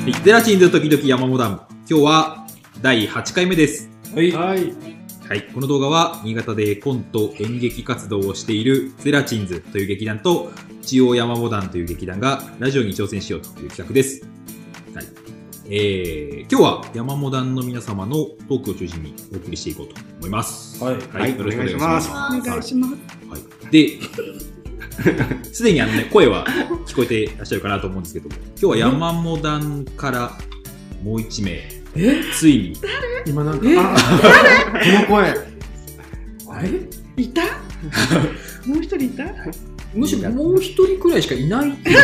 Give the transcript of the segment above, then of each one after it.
はいゼラチンズ時々山モダン。今日は第8回目です。はい。はい。はい。この動画は、新潟でコント演劇活動をしているゼラチンズという劇団と、中央山モダンという劇団がラジオに挑戦しようという企画です。はい。えー、今日は山モダンの皆様のトークを中心にお送りしていこうと思います。はい。はい。よろしくお願いします。お願いします。で、すでにあのね、声は聞こえていらっしゃるかなと思うんですけど、今日は山モダンからもう一名、え？ついに、今なんか、え？あこの声。あれ？いた？もう一人いた？むしろもう一人くらいしかいないっていう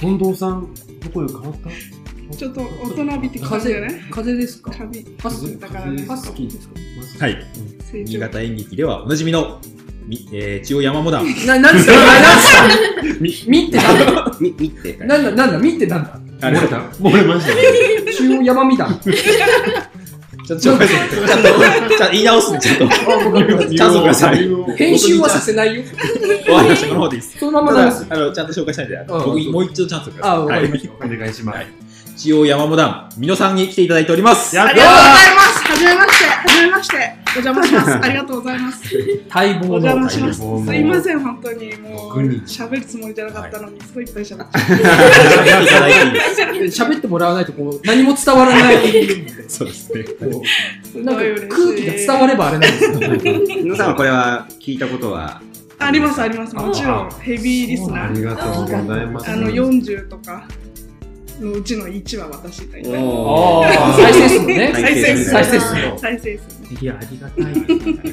近藤 さんの声変わった？ちょっと大人びてきたんじゃない？風ですか？カビ。ハスキーですか？はい。新潟演劇ではおなじみの、みえー、中央山モダン、な、なんですか？なんですか？み、みってなんだ？み、見て。なんだ、なんだ、みってなんだ？あれ漏れた？漏れましたね。中央山みだ。ちょっと、ちょっと、ちゃんと、ちゃんと言い直すね、ちゃんと。チャンスをください。編集はさせないよ。わかりました、この方でいいです。そのまま流す。あの、ちゃんと紹介したいんで、うん僕、もう一度チャンスをください。あ、わかりまはいした。お願いします。中央山モダン、美濃さんに来ていただいております。ありがとうございます。はじめまして。はじめまして。お邪魔します。ありがとうございます。お待望の邪魔。します。すいません、本当に。もう、喋るつもりじゃなかったのに、すごいいっぱい喋って。喋ってもらわないとこう何も伝わらない。そうですね。なんか。空気が伝わればあれなんですよ。皆さんはこれは聞いたことは？あります、あります。もちろん、ヘビーリスナー。ありがとうございます。あの、40とかのうちの1は私大体。おーああ、再生数のね。再生数。再生数の。再生数ね。いや、ありが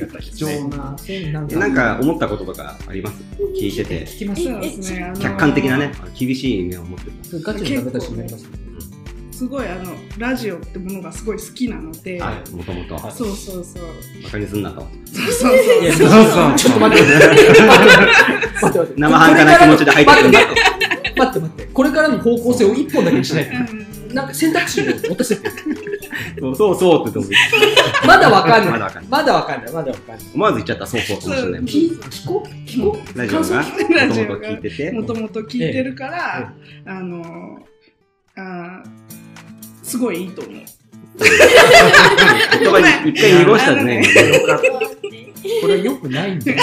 たい。貴重な、なんか、なんか思ったこととかあります？聞いてて。聞きますそうですね。客観的なね、厳しい目を持ってた。ガチのダメ出しになります。すごいあのラジオってものがすごい好きなので、はい、もともと。そうそうそうバカにすんなと。そうそういやそうそうそう。ちょっと待って。待って待って。生半可な気持ちで入ってくるんだと。待って待って。これからの方向性を一本だけにしないと。うんなんか選択肢を持たせて。そうそうそうって思うまだわかんない。まだわかんないまだわかんない。まだわかんない。思わず言っちゃった、そうそうかもしれない。聞聞こう？聞こう？ラジオが？もともと聞いてて？もともと聞いてるから、あのあーすごいいいと思う。言葉に一回濁したね。これよくないんだよ。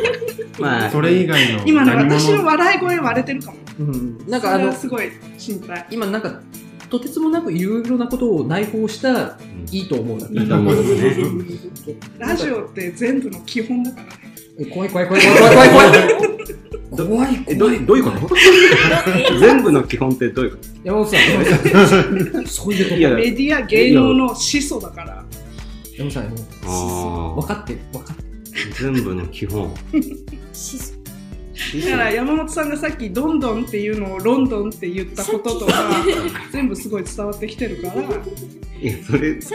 まあ、それ以外の今私の笑い声割れてるかも。うん。なんかあのそれは、すごい心配。今なんか、とてつもなくいろいろなことを内包した、いいと思うだいいと思いますね。ラジオって全部の基本だからね。え怖い怖い怖い怖い怖い怖い怖い。怖いえ、どういうどういうこと？全部の基本ってどういうこ山本さん、山本さんそういうとこいやメディア芸能の始祖だから。山本さん、もうとあ分かって、分かって。ー全部の基本。だから山本さんがさっきどんどんっていうのをロンドンって言ったこととか 全部すごい伝わってきてるからいや、それ、収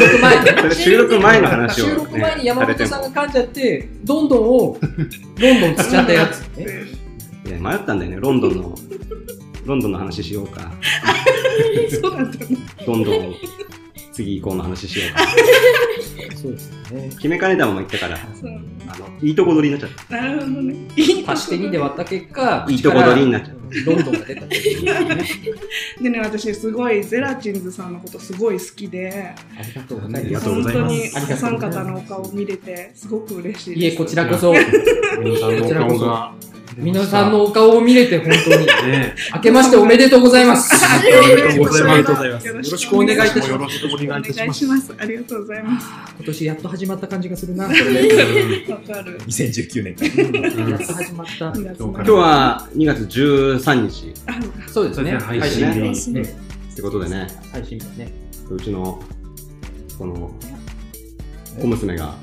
録前に。それ収録前の話を、ね。収録前に山本さんさが噛んじゃって、どんどんを、どんどんつっちゃったやつ。いや、迷ったんだよね、ロンドンの、ロンドンの話しようか。そうなんだねどんどん、次行こうの話しようか。そうですよね。決めかねたまま言ったから、あの、いいとこ取りになっちゃっなるほどね。い い足して2で割った結果、いいとこ取り。になっちゃう口からロンドンが出た。っていうね。でね私すごいゼラチンズさんのことすごい好きでありがとうございます。本当にありがとうございます。お三方のお顔見れてすごく嬉しいいえ、ですこちらこそ、皆さんのお 皆さんのお顔を見れて本当に、ね明けましておめでとうございます。おめでとうございますありがとうございますよろしくお願いいたしますよろしくお願いいたします。ありがとうございます今年やっと始まった感じがするな。わかる2019年から。やっと始まった。2月の今今日は2月13日あそうですね。配信日。ってことでね、配信日ね。うちの、この、小娘が、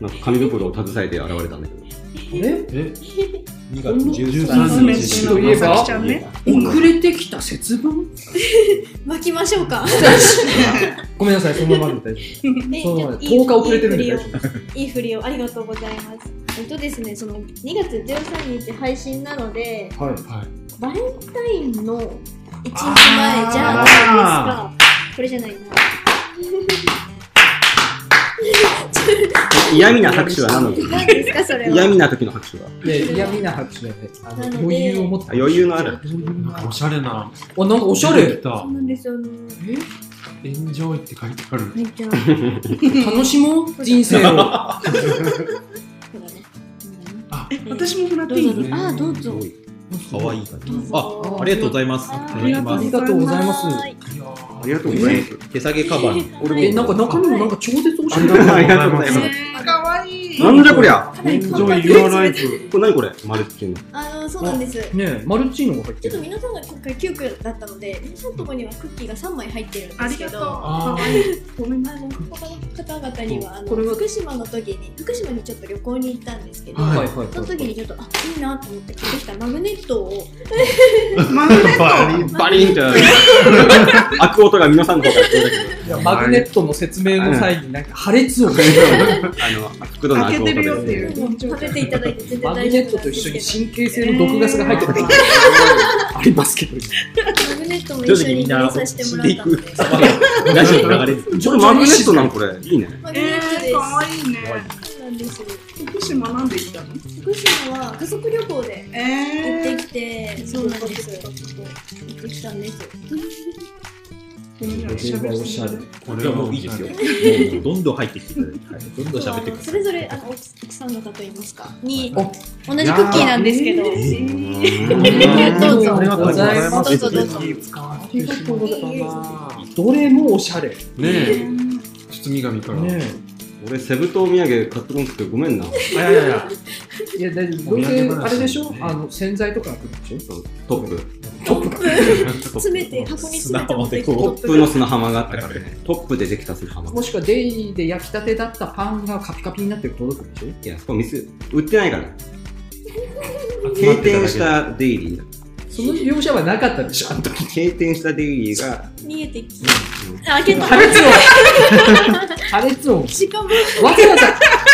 なんか紙袋を携えて現れたんだけど、あれえ、2月13 13日日といえばまさきちゃんね遅れてきた節分？巻きましょうか。ごめんなさい、そのままで大丈え夫。そのままでじゃあいい10日遅れてるんで大丈夫。いい振りをありがとうございます。えっとですね、その2月13日配信なので、はい。はい。バレンタインの1日前じゃないですか。これじゃないな。嫌味な拍手は何なの何ですか、それは？嫌味な時の拍手は？嫌味な拍手あの余裕を持って。あ余裕のある？なんかおしゃれな。あ、なんかおしゃれ。たそうなんですよ。あのエンジョイって書いてある。楽しもう、人生を。私ももらっていい？あ、どうぞ。かわいい感じあ、ありがとうございます。いあただきますあり。がとうございます。はいありがとうございます。手提げカバン。え、なんか中身もなんか超絶おしゃれありがとうございます。なんじゃこりゃエンジョイ Your Life。これ何これマルチの。あの、そうなんです。ねえ、マルチーノが入ってる。ちょっと皆さんが今回9区だったので、皆さんのところにはクッキーが3枚入ってるんですけど、ありがとう。ごめんなの他の方々にはあの福島の時に福島にちょっと旅行に行ったんですけど、はいはいはいその時にちょっとあいいなと思って買ってきたマグネットを マグネット。バリンって。開く音が皆さんの方から聞こえたけど。いやマグネットの説明の際になんか破裂音が あの、袋の開く音開けてるよってで。いう。食べていただいて全然マグ大ネットと丈夫なんですけど一緒に神経性の毒ガスが入ってる時ありますけど。マグネットも徐一緒に入れさせてもらったの？でラジオの流れです。これマグネットなのこれ。いいね。マグネットですえー、かわいいね。そうなんです福島なんで行ったの福島は家族旅行で行えってきて、そうなんです行ってきたんですー、おしゃれ。こいやもういいですよ。もうどんどん入ってきてはいどんどん喋ってください。それぞれあの奥さん方といいますかにお同じクッキーなんですけどうどうぞありがとうございます。どうぞどうぞ使わせてしまったな。どれもおしゃれ。ねねえ、包み紙から。俺、セブ島土産買ってこなくてごめんな。やいやいや。いや、だどうせあれでしょ？あの、洗剤とか来るでしょ？トップ。トップか。詰めて箱に詰めて持ってきて砂浜トップの砂浜があったからね。トップでできた砂浜。もしくはデイリーで焼きたてだったパンがカピカピになってる届くでしょ？いや、そこ店、売ってないから。閉店したデイリー。その描写はなかったでしょ。あの時。閉店したデイリーが、逃げてきあ開けた破裂音。破裂音。しかも。わざわざ、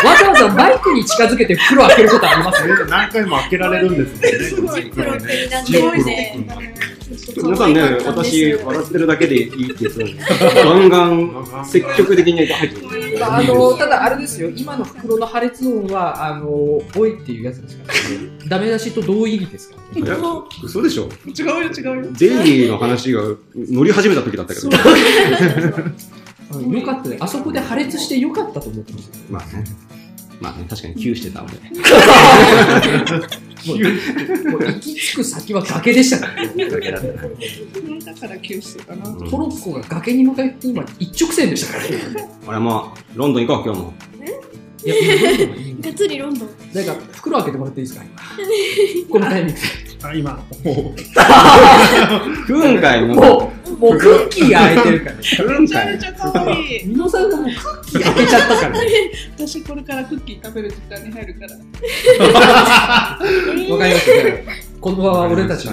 わざわざマイクに近づけて袋開けることあります？何回も開けられるんですすごい。プロックになんでック皆さんね、私、笑ってるだけでいいって言ってたのに、ガンガン積極的に入ってくる。あの、ただあれですよ、今の袋の破裂音は、あの、おいっていうやつですから。ね。ダメ出しと同意義ですか？らね。いや嘘でしょ。違うよ違うよ。デイリーの話が乗り始めた時だったけど。よかったね。あそこで破裂してよかったと思ってますよ。まあね。まあね、確かにキューしてたので。もうもう行き着く先は崖でしたからね。だけだったなだから休してたな。うんトロッコが崖に向かって今一直線でしたからね。俺もう、ロンドン行こう、今日も。いや、いやどんどんいいんだがっつりロンドンだから袋開けてもらっていいですか？今 このタイミングあ、今。食うんかい、で。もう。もう、もうクッキーが開いてるからめちゃめ。ちゃ可愛い。ミノさんがもう 開けちゃったからね。私これからクッキー食べる時間に入るから。わかりました。この場は俺たちの、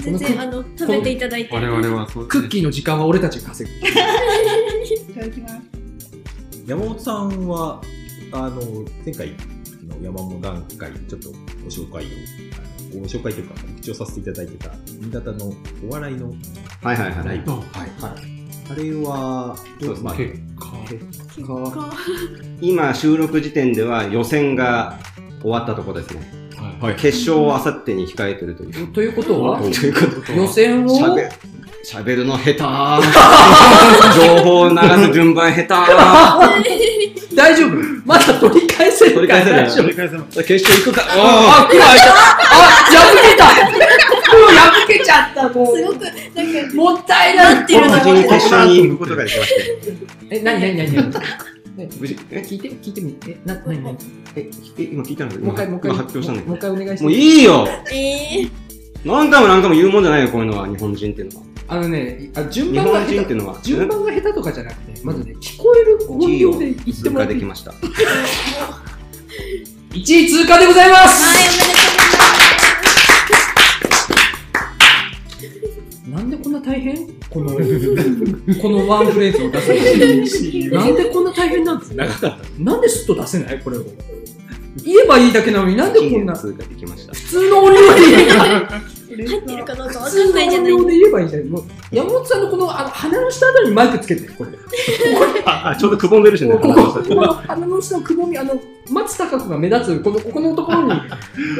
全然あの食べていただいて我々はそう。クッキーの時間は俺たちが稼ぐ。いただきます。山本さんは、あの、前回の山本段階、ちょっとご紹介を、あのご紹介というか、口をさせていただいてた、新潟のお笑いのはいはいはい。ライブ。あはい。あれは、どうです。か結果。結か果。今、収録時点では予選が終わったところですね。はい。決勝をあさってに控えてるという。ということは、ということ。予選を、喋喋るの下手。情報を流す順番下大丈夫？まだ取り返せる取り返せる大丈夫？取り返せます。手決勝行くか。あ、袋開いた。あ、破けた。袋破けちゃったもうすごくなんかもったいないってるの無事に決勝に行くことができました。え、なになになになに無事、え、聞いて聞いてみえ、な、なになにえ、え今聞いたのもう一回、もう一回。今発表したんだけもう一回お願いしど。もうます。いいよえー何回も何回も言うもんじゃないよ、こういうのは、日本人っていうのは。あのね、あ順日番が下手。本人っていうのは、順番が下手とかじゃなくて、まずね、聞こえる音1位を量で言って通もらっていい過できました。1位通過でございますはいおめでとうございなんでこんな大変？この、このワンフレーズを出すの なんでこんな大変なんです？か長かった。なんですっと出せない？これを。言えばいいだけなのになんでこんな？1位通過できました。普通のお料入ってるかどうかわかんないじゃないで言えばいいじゃん。もう山本さんのこのあの鼻の下あたりにマイクつけて、これ。あ、あちょうどくぼんでるしね。ここ、ここの鼻の下のくぼみ、あの、松たか子が目立つ、この、ここのところに、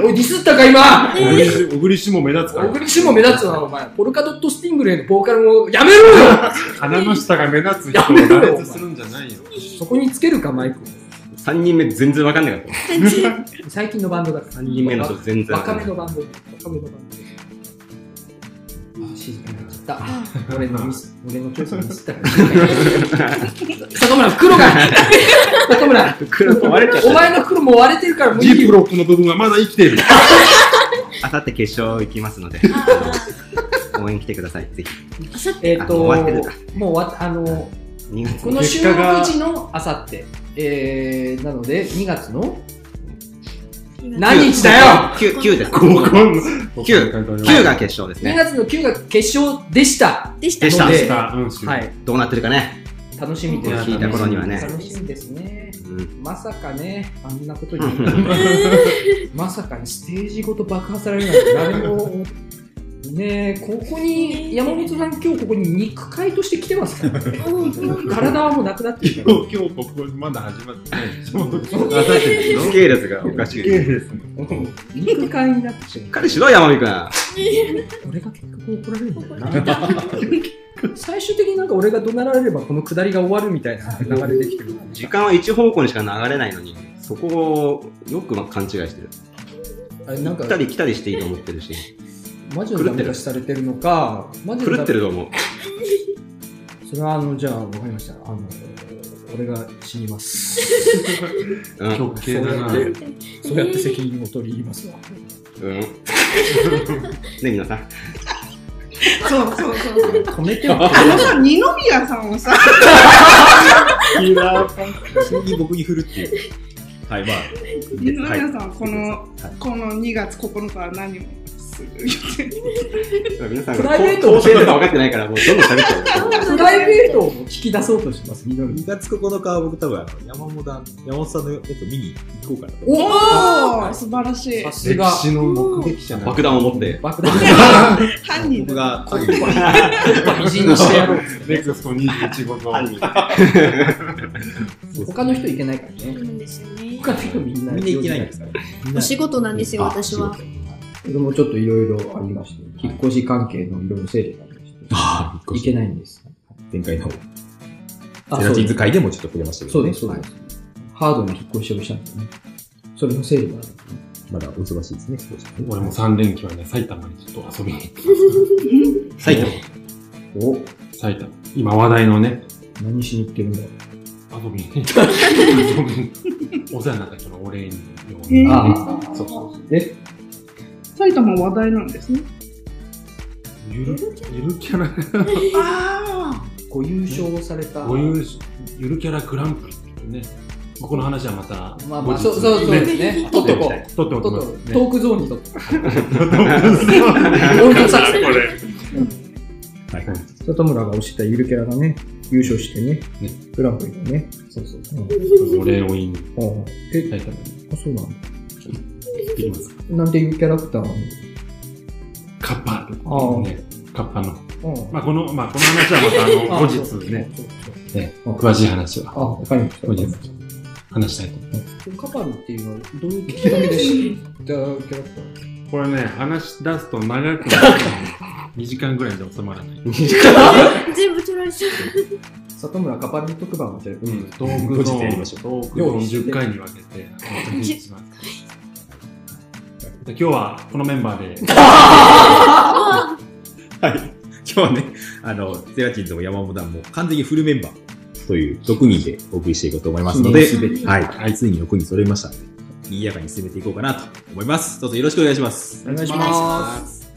おい、ディスったか、今小栗氏も目立つから。小栗氏も目立つな、お前。ポルカドットスティングレイのボーカルも、やめろよ鼻の下が目立つ人をやめろよ羅列するんじゃないよ。そこにつけるか、マイクを。3人目全然わかんなかった。最近のバンドだから。3人目の人全然バわかんない。カめのバンド。バカめのバンド。あ、静かになっちゃった。俺のミス、俺のチョイスミスった。里村、袋が 里村、黒く割れちゃった。お前の袋もう割れてるからもういいよ。ジップロックの部分はまだ生きている。あさって決勝行きますので、応援来てください、ぜひ。えっと、あもうあの、2月この収録時のあさって、えー、なので、2月の何日だよ !9、9です。ここの九9が決勝です !2 ね。月の9が決勝でした。でしたでしたはい。どうなってるかね。楽しみです。聞いた頃にはね楽しみですね。うん。まさかね、あんなことに、まさかにステージごと爆破されるなんて誰も、ねえ、ここに、山本さん今日ここに肉塊として来てますからね。体はもうなくなってるから。今日、今日ここまだ始まってない時系列がおかしい。ですね。肉塊になってしまう。彼しろ、山美くん。俺が結局怒られるんだよな。最終的になんか俺が怒鳴られればこの下りが終わるみたいな流れできてる。時間は一方向にしか流れないのに、そこをよくま勘違いしてる。あれなんか来たり来たりしていいと思ってるし、マジのダメ出しされてるのか、マジの狂ってると思う。それはあの、じゃあわかりました。あの、俺が死にます。うん。極刑だな。そうやってそうやって責任を取りますわ。うん。ね、皆さん。そうそうそうそう。止めてよ。あのさ、二宮さんをさ、急に僕に振るっていう。はい、まあ。二宮はいさんはこの、はいこの2月9日は何を？皆さんプライベートを構成とか分かってないから、もうどんどん喋っちゃう。プライベートを聞き出そうとします、みのり。2月9日は僕多分あの山本さん山本さんのやつ見に行こうかなと。おおー素晴らしいさ。すが。歴史の目撃者爆弾を持って。爆弾。犯人僕がコッパみじんにしてやろう。ネクスト21号と。犯人。他の人いけないからね。なんですよね他の人みんな。みんな行けないんですから。お仕事なんですよあ私は僕もちょっといろいろありまして、引っ越し関係のいろいろ整理がありまして、ああ、いけないんです。前回のあゼラチン使いでもちょっと触れましたけどね。そうです、そうです。ハードな引っ越しをしたんですね。それの整理があるんですね。まだお忙しいですね、少し。俺も3連休はね、埼玉にちょっと遊びに行って埼玉。お、埼玉。今話題のね、何しに行ってるんだろ遊びに。遊びにお世話になった人のお礼に。へーあそうそうえ、埼玉話題なんですね。ゆる、ゆるキャラ、あご優勝された。ごいうゆるキャラグランプリってね。この話はまた、まあまあ、そうそうそうですね。取っとこう。取っておきとますね。トークゾーンにとって。俺の作戦これ。はい。里村が推したゆるキャラがね、優勝してね、ねグランプリでね。そうそうそう。お礼を言いにうん、え、埼玉にあ、そうなんだ。行ってきます。なんていうキャラクターカッパ。ね。カッパの。うんまあ、この、まあ、この話はまた、あの、後日ね、。ねあ詳しい話あ、は、わかりました。後日話したいと思います。カパルっていうのはどういうきっかけで知ったキャラクターこれね、話し出すと長くなる。2時間ぐらいで収まらない。全部取られちゃう里村カパル特番をじゃあ、うん、トークゾ後日やりーン、ましょうトークゾーン10回に分けて、お届けします。で今日はこのメンバーで、はい。今日はね、あの、ゼラチンズも山本さんも完全にフルメンバーという6人でお送りしていこうと思いますので、はい。はい。ついに6人揃いましたので、賑やかに進めていこうかなと思います。どうぞよろしくお願いします。お願いします。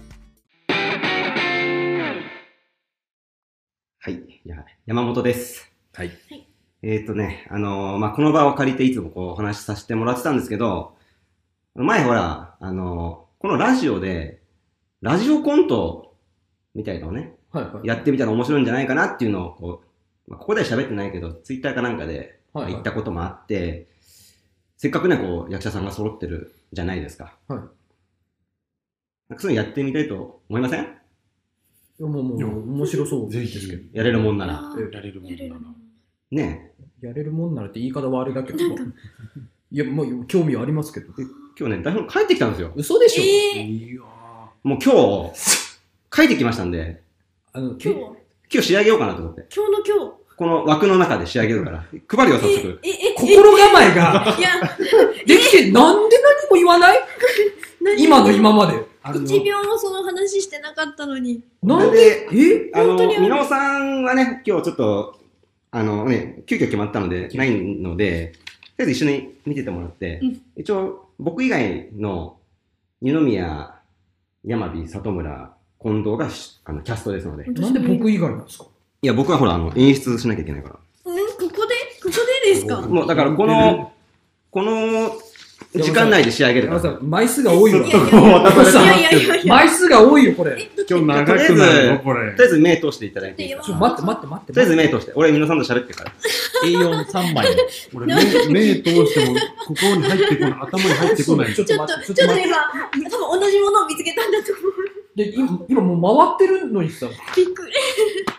はい。じゃあ、山本です。はい。えっ、とね、あのーまあ、この場を借りていつもこうお話しさせてもらってたんですけど、前ほら、あのーこのラジオで、ラジオコントみたいのをね、はいはい。やってみたら面白いんじゃないかなっていうのをこう、まあ、ここでは喋ってないけど、ツイッターかなんかではいはい言ったこともあって、せっかくね、こう、役者さんが揃ってるじゃないですか。はいなんかそういうのやってみたいと思いません？いやもう、もう、面白そうぜですけど。やれるもんなら。やれるもんなら。ねやれるもんならって言い方はあれだけど。いや、もう興味はありますけど。今日ね、台本帰ってきたんですよ。嘘でしょ？えー、いやもう今日、書いてきましたんで、あの、今日け今日仕上げようかなと思って。今日の今日。この枠の中で仕上げるから。配るよ、早速。え、え、え、心構えがいや、できて、なんで何も言わない？何今の今まで。一秒もその話してなかったのに。なんで、え？あの、本当にあるみのさんはね、今日ちょっと、あのね、急遽決まったので、ないので、とりあえず一緒に見ててもらって、うん。一応、僕以外の、二宮、山火、里村、近藤がしあのキャストですので。なんで僕以外なんですか？いや、僕はほら、あの、演出しなきゃいけないから。うん、ここで？ここでですか？もう、だから、この、この、時間内で仕上げるから。枚数が多いわ。い。やいやいや。枚数が多いよ、これ。え、今日長くなるのこれ。とりあえず目通していただいていいです。かちょ、待って待って待って。とりあえず目通して。俺、みのさんと喋ってるから。A43 枚。俺目、目通しても、ここに入ってこない、頭に入ってこない。ちょっちょっと、と待って、ちょっとちょっと待って。今、多分同じものを見つけたんだと思う。で、今、今もう回ってるのにさ、びっくり。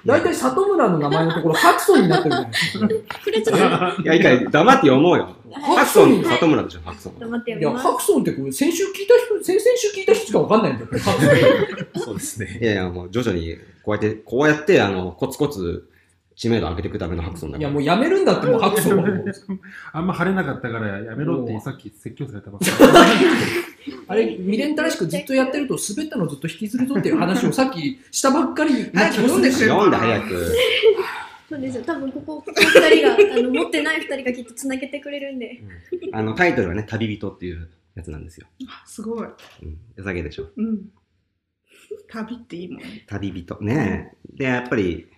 大体里村の名前のところ、ハクソンになってるじゃないですか。触れちゃった。いや、いいから、黙って読もうよ。ハクソン、里村でしょ、ハクソン。黙っていや、読みますハ。クソンってこれ、先週聞いた人、先々週聞いた人しかわかんないんだよ、そうですね。いやいや、もう徐々に、こうやって、こうやって、あの、コツコツ、知名度上げていくためのハクソンだいや。もうやめるんだって、もうハクソンはもう。あんま晴れなかったからやめろってさっき説教されたばっかあれ、未練たらしくずっとやってると、滑ったのずっと引きずるぞっていう話をさっきしたばっかりな気もするし。読んで早く。そうですよ。多分ここ、ここ二人が、あの、持ってない二人がきっと繋げてくれるんで。あの、タイトルはね、旅人っていうやつなんですよ。あすごい。うん。良さげでしょ。うん。旅っていいもんね。旅人。ねえ。で、やっぱり、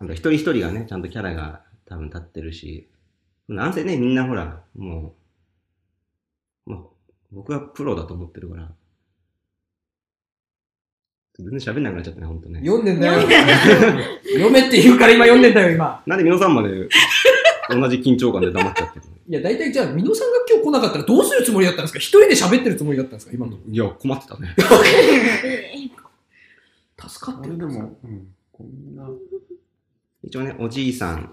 なんか一人一人がね、ちゃんとキャラが多分立ってるし、なんせね、みんなほら、もう、まあ、僕はプロだと思ってるから、全然喋んなくなっちゃったね、ほんとね。読んでんだよ。読 めって言うから今読んでんだよ、今。なんで皆さんまで同じ緊張感で黙っちゃってるの いや、大体じゃあ、美濃さんが今日来なかったらどうするつもりだったんですか？一人で喋ってるつもりだったんですか今の。いや、困ってたね。助かってる。でも、うん、こんな、一応ね、おじいさん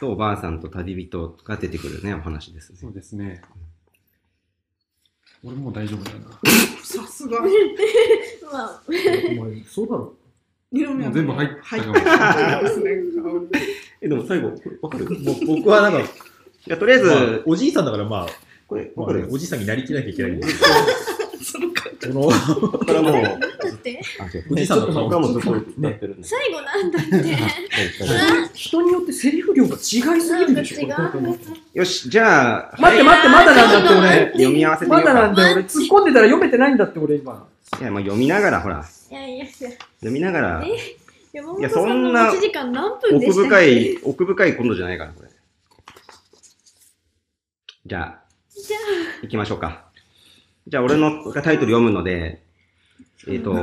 とおばあさんと旅人が出てくるね、お話ですねそ。うですね。俺もう大丈夫だな。さすが。まあ、お前、そうだろ。もう全部入った入っかもえ、でも最後、これわかる？いもう僕はなんか、や、とりあえず、まあおじいさんだからまあ、これ、まあねおじいさんになりきらなきゃいけないんですその感けど、この、これはもう、だって、あ、違う。おじいさんの顔僕はもうずっとやってるんで。最後なんだって。人によってセリフ量が違いすぎるでしょ。よし、じゃあ、待って待って、まだなんだって俺。読み合わせてみよま。だなんだよ、俺。突っ込んでたら読めてないんだって俺今。いや、まあ読みながら、ほら、いやいやいや。読みながら、いやそんな持ち時間何分で奥したっけ？深い、奥深い今度じゃないから、これ。じゃあ、じゃ行きましょうか。じゃあ、俺のタイトル読むので、えっ、と、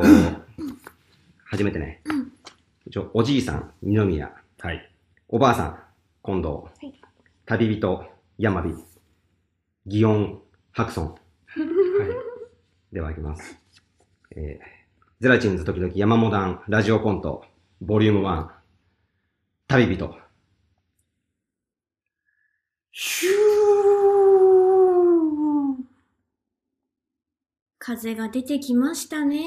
初めてね。一応、おじいさん、二宮。はい。おばあさん、近藤。い旅人、山火。祇園、白村。では、いきます。えー、ゼラチンズ時々山モダン、ラジオコント、ボリューム1。旅人。シュ風が出てきましたね。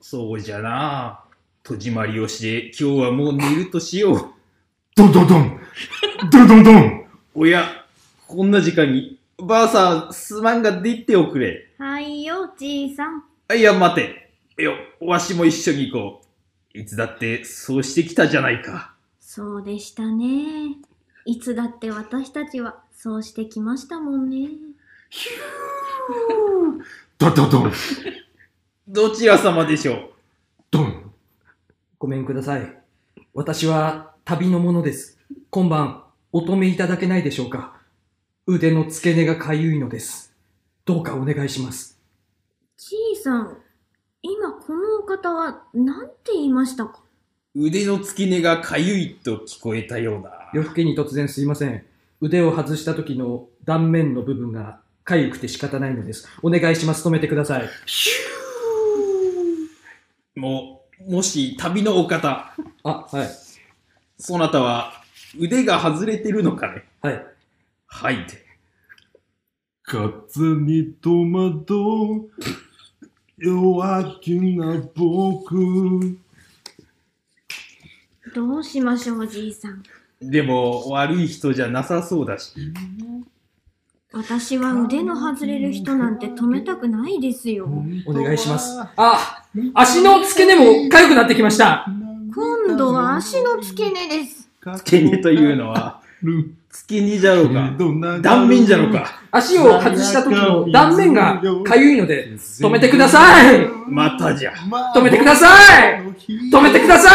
そうじゃな戸締まりをして、今日はもう寝るとしよう。ドンドンドンドンドンドンおや、こんな時間に、ばあさん、すまんが出ておくれ。はいよ、じいさん。あいや、待て。よ、わしも一緒に行こう。いつだって、そうしてきたじゃないか。そうでしたね。いつだって私たちはそうしてきましたもんね。ドンドンドンどちら様でしょう？ドンごめんください。私は旅の者です。今晩、お止めいただけないでしょうか。腕の付け根がかゆいのです。どうかお願いします。じいさん、今このお方は何て言いましたか？腕の付け根がかゆいと聞こえたような。夜更けに突然すいません。腕を外した時の断面の部分が痒くて仕方ないのです。お願いします。止めてください。ヒュもう、もし旅のお方、あ、はい。そなたは腕が外れてるのかねはい。はいって。風に戸惑う弱気な僕。どうしましょう、おじいさん。でも、悪い人じゃなさそうだし。私は腕の外れる人なんて止めたくないですよ。お願いします。あ、足の付け根も痒くなってきました。今度は足の付け根です。付け根というのは、付け根じゃろうか。断面じゃろうか。足を外した時の断面が痒いので、止めてくださいまたじゃ。止めてください止めてくださ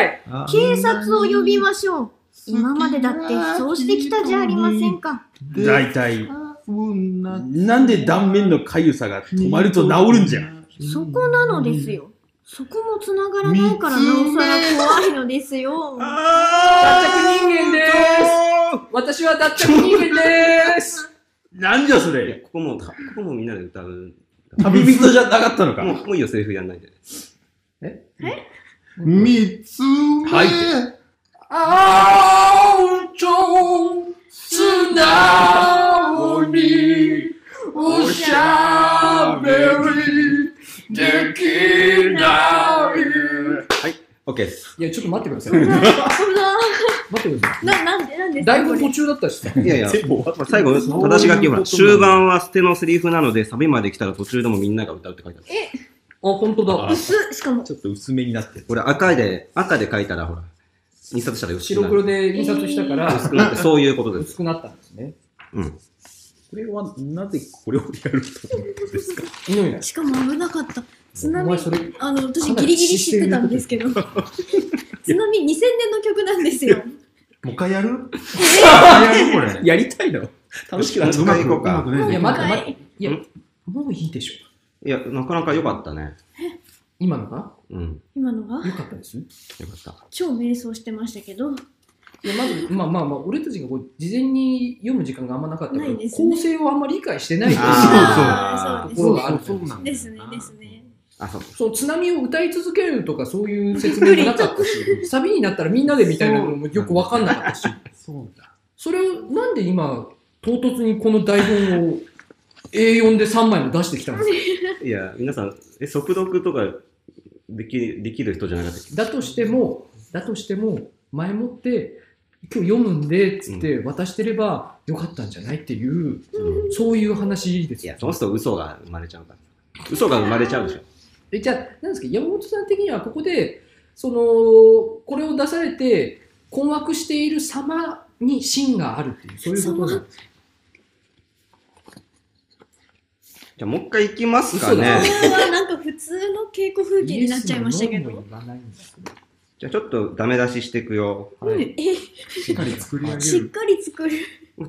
い警察を呼びましょう。今までだってそうしてきたじゃありませんか。だいたい、なんで断面の痒さが止まると治るんじゃ？そこなのですよ。そこも繋がらないからなおさら怖いのですよ。脱着人間でーす私は脱着人間でーすなんじゃそれ。ここも、ここもみんなで歌う。旅人じゃなかったのか。もう、もういいよ、セリフやんないで。三つ目。はいあーと素直におしゃべりできない。オッケーです。いや、ちょっと待ってください。危ない待ってください。な、なんで、なんでだいぶ途中だったしさ。いやいや、最後、正し書きほら、終盤は捨てのセリフなので、サビまで来たら途中でもみんなが歌うって書いてある。あ、本当だ。薄っしかも。ちょっと薄めになってる。これ赤で、赤で書いたらほら、印刷したら白黒る。で印刷したから、薄くなって、そういうことです。薄くなったんですね。うん。これは、なぜこれをやると思うんですか？しかも危なかった。津お波前それ、あの、私ギリギリ知ってたんですけど。津波2000年の曲なんですよ。もう一回やる？やるこれ。やりたいの？楽しくなっちゃううまく行こうかうまくねい？や、待ってはい待って。いや、もういいでしょ。いや、なかなか良かったね。今のがうん。今のが良かったです。い良かった。超瞑想してましたけど。や、まず、まあまあまあ、俺たちがこう事前に読む時間があんまなかったから、ね構成をあんまり理解してないところがある。そうなんだですね、ですね。あ、そう。そう、津波を歌い続けるとかそういう説明もなかったし、サビになったらみんなでみたいなのもよくわかんなかったし、そうだ。それをなんで今、唐突にこの台本を A4 で3枚も出してきたんですか？いや、皆さん、え、速読とかできできる人じゃなかっただとしても、だとしても、前もって、今日読むんで、つって渡してればよかったんじゃないっていう、うん。そういう話ですよいや、そうすると嘘が生まれちゃうから。嘘が生まれちゃうでしょ。えじゃあ、なんですか、山本さん的にはここで、その、これを出されて、困惑している様に芯があるっていう、そういうことなんです。じゃあ、もう一回行きますかねこ。れはなんか普通の稽古風景になっちゃいましたけどじゃあ、ちょっとダメ出ししていくよ。はい。え、しっかり作り上げる。しっかり作る。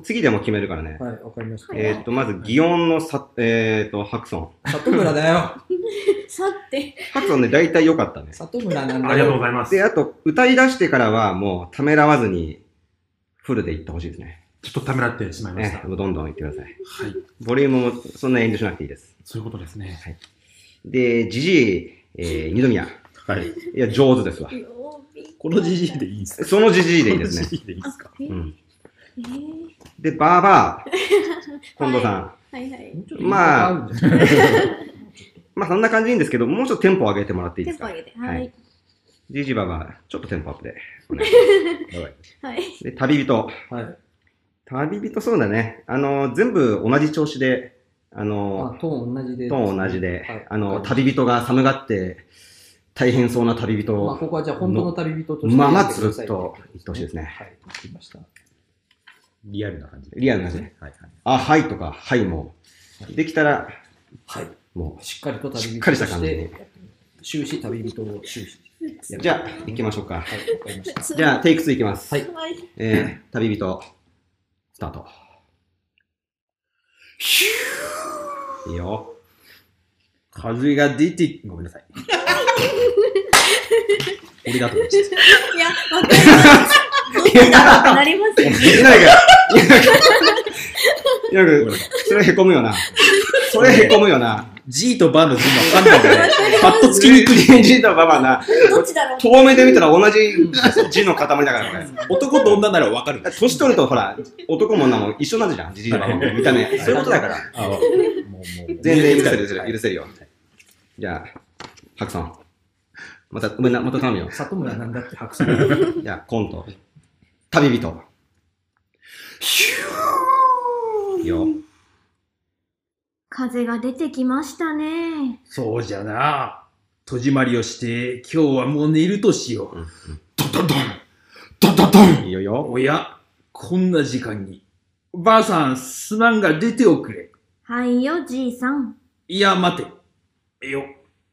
次でも決めるからね。はい、わかりました。えーっと、まず、擬音のさ、えーっと、ハクソン。里村だよ。さって。ハクソンね、大体良かったね。里村なんだよ。ありがとうございます。で、あと、歌い出してからは、もう、ためらわずに、フルでいってほしいですね。ちょっとためらってしまいました。ね、もうどんどんいってください。はい。ボリュームもそんな遠慮しなくていいです。そういうことですね。で、ジジイ、えー、二宮。はい。いや、上手ですわ。このじじいでいいんですか？そのジジイでいいですね。じじいでいいですか？えうん。えーで、バーバー、近藤さん。はいはい。まあ、まあ、そんな感じでいいんですけど、もうちょっとテンポ上げてもらっていいですか？テンポ上げて。ははいい。ジジイババア、ちょっとテンポアップで。お願いします はいはい。で、旅人。はい。旅人そうだね。あの、全部同じ調子で、ああの、トーン同じで。トーン同じで、はいあの、旅人が寒がって、大変そうな旅人まあ、を、ここはじゃあ本当の旅人として。ままずっと言ってほしいですね。はい、わかりました。リアルな感じで。リアルな感じで。はいはい。あ、はいとか、はいも、できたら、はい。もしっかりと旅人しっかりした感じにとして終始旅人を終始。う、じゃあ、行きましょうか。はい、わかりました。じゃあ、テイク2いきます。はいはい。えー、旅人、スタート。いいよ。風が出て、ごめんなさい。俺だと思っちゃっいや、わかります。どっちだろうってなりますよね。いやいいやそれへこむよな。それへこむよな。G とバの字もわかんないからね。パッとつきにくい。ジジイとババアな、どっちだろう？遠目で見たら同じ字の塊だから、これ。男と女ならわかる。年取るとほら、男も女も一緒になるじゃん、ジジイとババアも見た目。そういうことだから。あもう、もう。全然許せる、許せる、許せるよ。じゃあ、白さん。また、ごめんな、また頼むよ。里村なんだって白さん。じゃあ、コント。旅人。いいよ。風が出てきましたね。そうじゃな。戸締まりをして、今日はもう寝るとしよう。ドンドンドンドンドンドンいいよよ。おや、こんな時間に。ばあさん、すまんが出ておくれ。はいよ、じいさん。いや、待て。よ、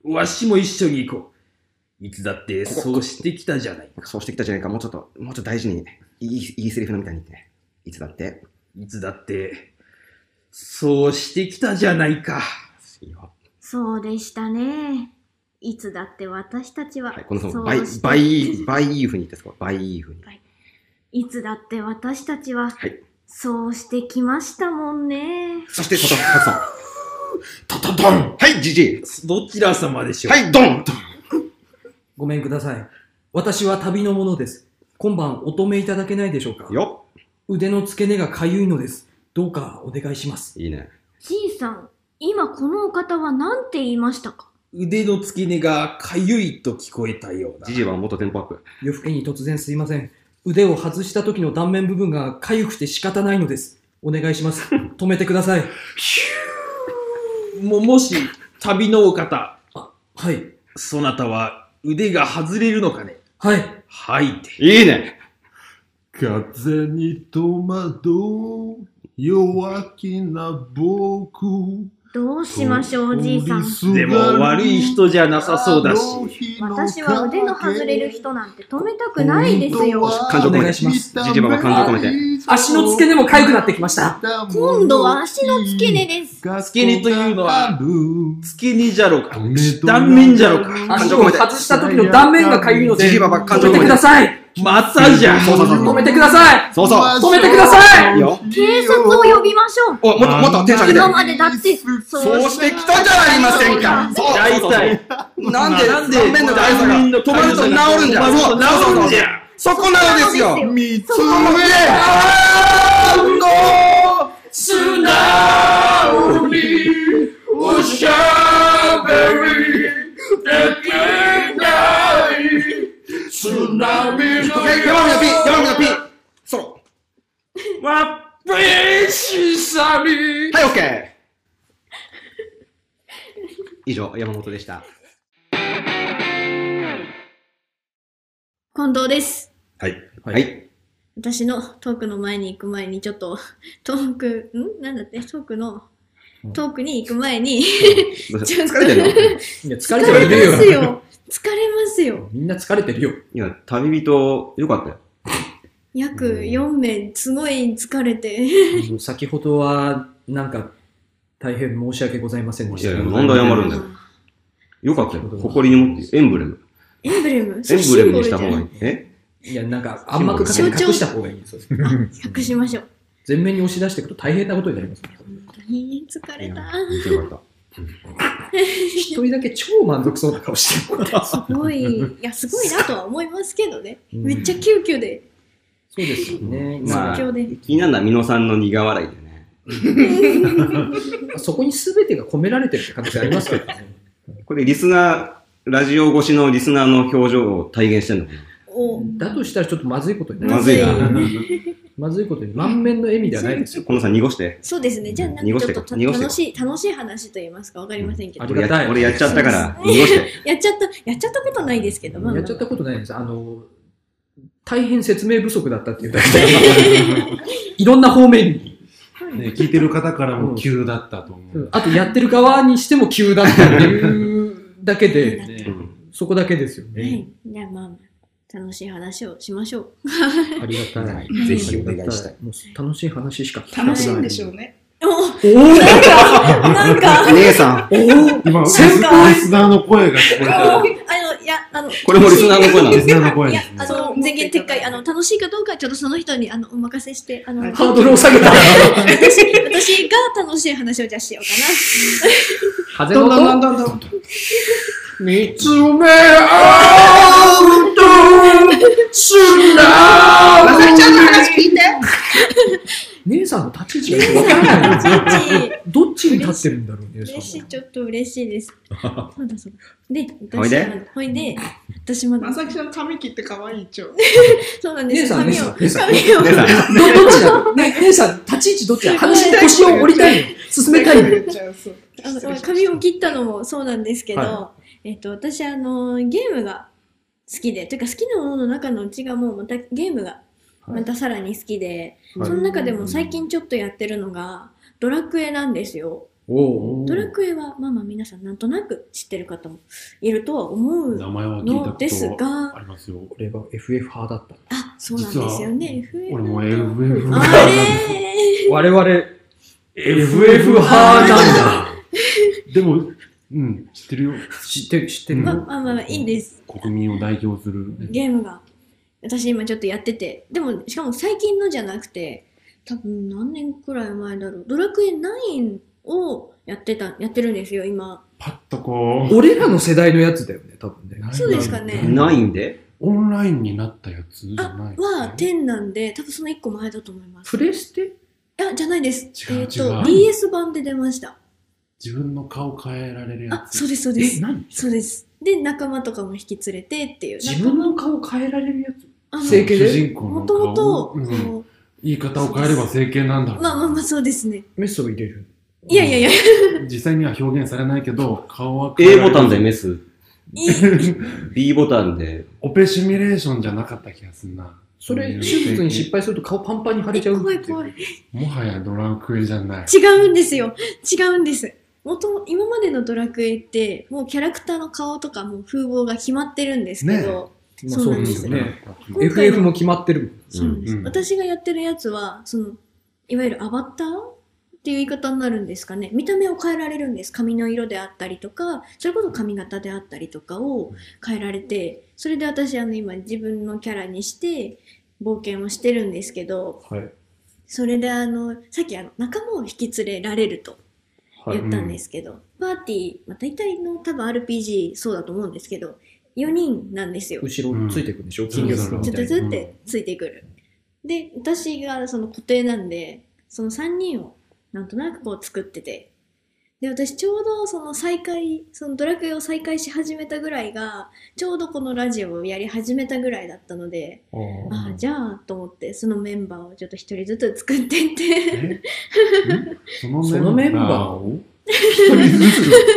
わしも一緒に行こう。いつだってそうしてきたじゃないか。そうしてきたじゃないか。もうちょっと、もうちょっと大事に、いい、いいセリフのみたいに言って。いつだって。いつだって、そうしてきたじゃないか。そうでしたね。いつだって私たちは、はい、このそそうの、倍し、て倍、倍いい風に言ってそこ。倍いい風に。いつだって私たちは、はい。そうしてきましたもんね。そして、そ白さん。ドンドンドンはい、ジジイ。どちら様でしょう？はい、ドンごめんください。私は旅の者です。今晩お止めいただけないでしょうか？よ。腕の付け根がかゆいのです。どうかお願いします。いいね。じいさん、今このお方は何て言いましたか？腕の付け根がかゆいと聞こえたようだ。ジジイはもっとテンポアップ。夜更けに突然すいません。腕を外した時の断面部分がかゆくて仕方ないのです。お願いします。止めてください。も、もし、旅のお方、はい。そなたは腕が外れるのかね？はい。はいって。いいね。風に戸惑う弱気な僕どうしましょう、じいさん。でも悪い人じゃなさそうだし。私は腕の外れる人なんて止めたくないですよ。感情込めてお願いしますジジイババ感情込めて。足の付け根もかゆくなってきました。今度は足の付け根です。付け根というのは付け根じゃろか。断面じゃろか。足を外した時の断面がかゆいので、ジジイババ感情止めてくだ込めて。さい。またじゃ。そうそうそうそう。止めてください。そうそう。止めてくださいいいよ。警察を呼びましょう。お、もっともっとテンション上げて。今までだって、そうしてきたじゃありませんか。そう大体。なんで、なんで断面の大差が断面の止まると治るんじゃん。そう、そうそうそう治るんじゃ。そこなのですよ。見つそこまで。素直におしゃべり山美の P、山美の P。ソロ。わっぺしさみはい、オッケー。以上、山本でした。近藤です。はい。はい。私のトークの前に行く前にちょっと、トーク、ん？なんだって？トークの、トークに行く前に、ちょっとた疲れてるの？いや、疲疲れてるよ。疲れますよ。みんな疲れてるよ。いや、旅人、よかったよ。約4名、すごい疲れて。先ほどは、なんか、大変申し訳ございませんでした。いやいやなんで謝るんだよ。よかったよ。誇りに持って、エンブレム。エンブレム？エンブレムにした方がいい。い。え？いや、なんか、暗幕かけて隠した方がいいです。あ、隠しましょう。全面に押し出していくと大変なことになります。本当に疲れた。見てよかっ一人だけ超満足そうな顔してる。すごい、いや、すごいなとは思いますけどね。うんめっちゃ急遽で、そうですよね。た。まあ、気になるのは、美濃さんの苦笑いでね。そこに全てが込められてるって可能性ありますけどね。これ、リスナー、ラジオ越しのリスナーの表情を体現してんのかな？おだとしたらちょっとまずいことになりますまずいな。まずいことに、満面の笑みではないですよ。このさん濁して。そうですね。じゃあ、なん濁してかちょっとた濁して楽しい、楽しい話と言いますか、わかりませんけど。俺ありがたいや俺やっちゃったから、濁して。やっちゃった、やっちゃったことないですけど、やっちゃったことないです。あの、大変説明不足だったっていうだけで、いろんな方面に。ね、聞いてる方からも急だったと思う。あと、やってる側にしても急だったっていうだけで、そこだけですよね。はい。じゃあまあ、楽しい話をしましょう。ありがたい。はいぜひお願いしたい。もう楽しい話しか。楽しいんでしょうね。おおなんか、なんか、姉さん、今、リス先輩リスナーの声が聞こえあの、た。いや、あの、これもリスナーの声なんですリスナーの声いやです、ね。あの、全言撤回、あの、楽しいかどうかはちょっとその人に、あの、お任せして、あの、は いハードルを下げた。私、私が楽しい話をじゃあしようか風どんどんのどんどんどん。見つめ合うとすなまさみちゃんの話聞いて。姉さんの立ち位置がわからないな。嬉しい。どっちに立ってるんだろう、姉さん嬉しい、ちょっと嬉しいです。そ うだそうだ。で、ほいで？私ほいで、私まだま、さきちゃん髪切って可愛いちょ。そうなんですよ。姉さん、姉髪をさん、、姉さん。髪を、姉さんどどっちだ？ね、姉さん、立ち位置どっちだ？話の腰を折りたいの進めたい髪を切ったのもそうなんですけど、はえっと、私、あの、ゲームが好きで、というか好きなものの中のうちがもうまたゲームがまたさらに好きで、はいその中でも最近ちょっとやってるのが、ドラクエなんですよ。おドラクエは、まあまあ皆さんなんとなく知ってる方もいるとは思う名前は聞いたのですことがあ、りますよ。これが FF 派だった。あ、そうなんですよね。FF 俺も FF あれ我々、FF 派なんだ。でも、うん、知ってるよ。知ってる、知ってる。まあまあまあいいんです。国民を代表する。ゲームが。私今ちょっとやってて。でも、しかも最近のじゃなくて、多分何年くらい前だろう。ドラクエ9をやってた、やってるんですよ、今。パッとこ俺らの世代のやつだよね、多分ね。う。そうですかねないんで？オンラインになったやつじゃあ、ない。は10なんで、多分その1個前だと思います。プレステ？いや、じゃないです。違うえっ、と、DS 版で出ました。自分の顔変えられるやあ、つ。そうです、そうです。何そうです。で、仲間とかも引き連れてっていう。自分の顔変えられるやつ？あの整形で？主人公ものともと、顔。うんそう言い方を変えれば整形なんだ。まあまあまあそうですね。メスを入れる？いやいやいや、実際には表現されないけど、顔は A ボタンでメス、いい B ボタンで、オペシミュレーションじゃなかった気がするな。それ、手術に失敗すると顔パンパンに腫れちゃう。怖い怖い。もはやドラクエじゃない。違うんですよ。違うんです。もとも、今までのドラクエって、もうキャラクターの顔とかもう風貌が決まってるんですけど、まあそうですよね。FF も決まってるもん。そうなんです、うん私がやってるやつは、その、いわゆるアバターっていう言い方になるんですかね。見た目を変えられるんです。髪の色であったりとか、それこそ髪型であったりとかを変えられて、それで私あの今自分のキャラにして冒険をしてるんですけど、はい。それであの、さっきあの仲間を引き連れられるとはい。言ったんですけど、パーティー、まあ、大体の多分 RPG そうだと思うんですけど、4人なんですよ。後ろついてくるんでしょ？ん金魚するみずっとた。ずってついてくる。で、私がその固定なんで、その3人をなんとなくこう作ってて、で、私ちょうどその再開、そのドラクエを再開し始めたぐらいが、ちょうどこのラジオをやり始めたぐらいだったので、あー。ああ、じゃあと思って、そのメンバーをちょっと一人ずつ作っていって、そそのメンバーを？を？一人ず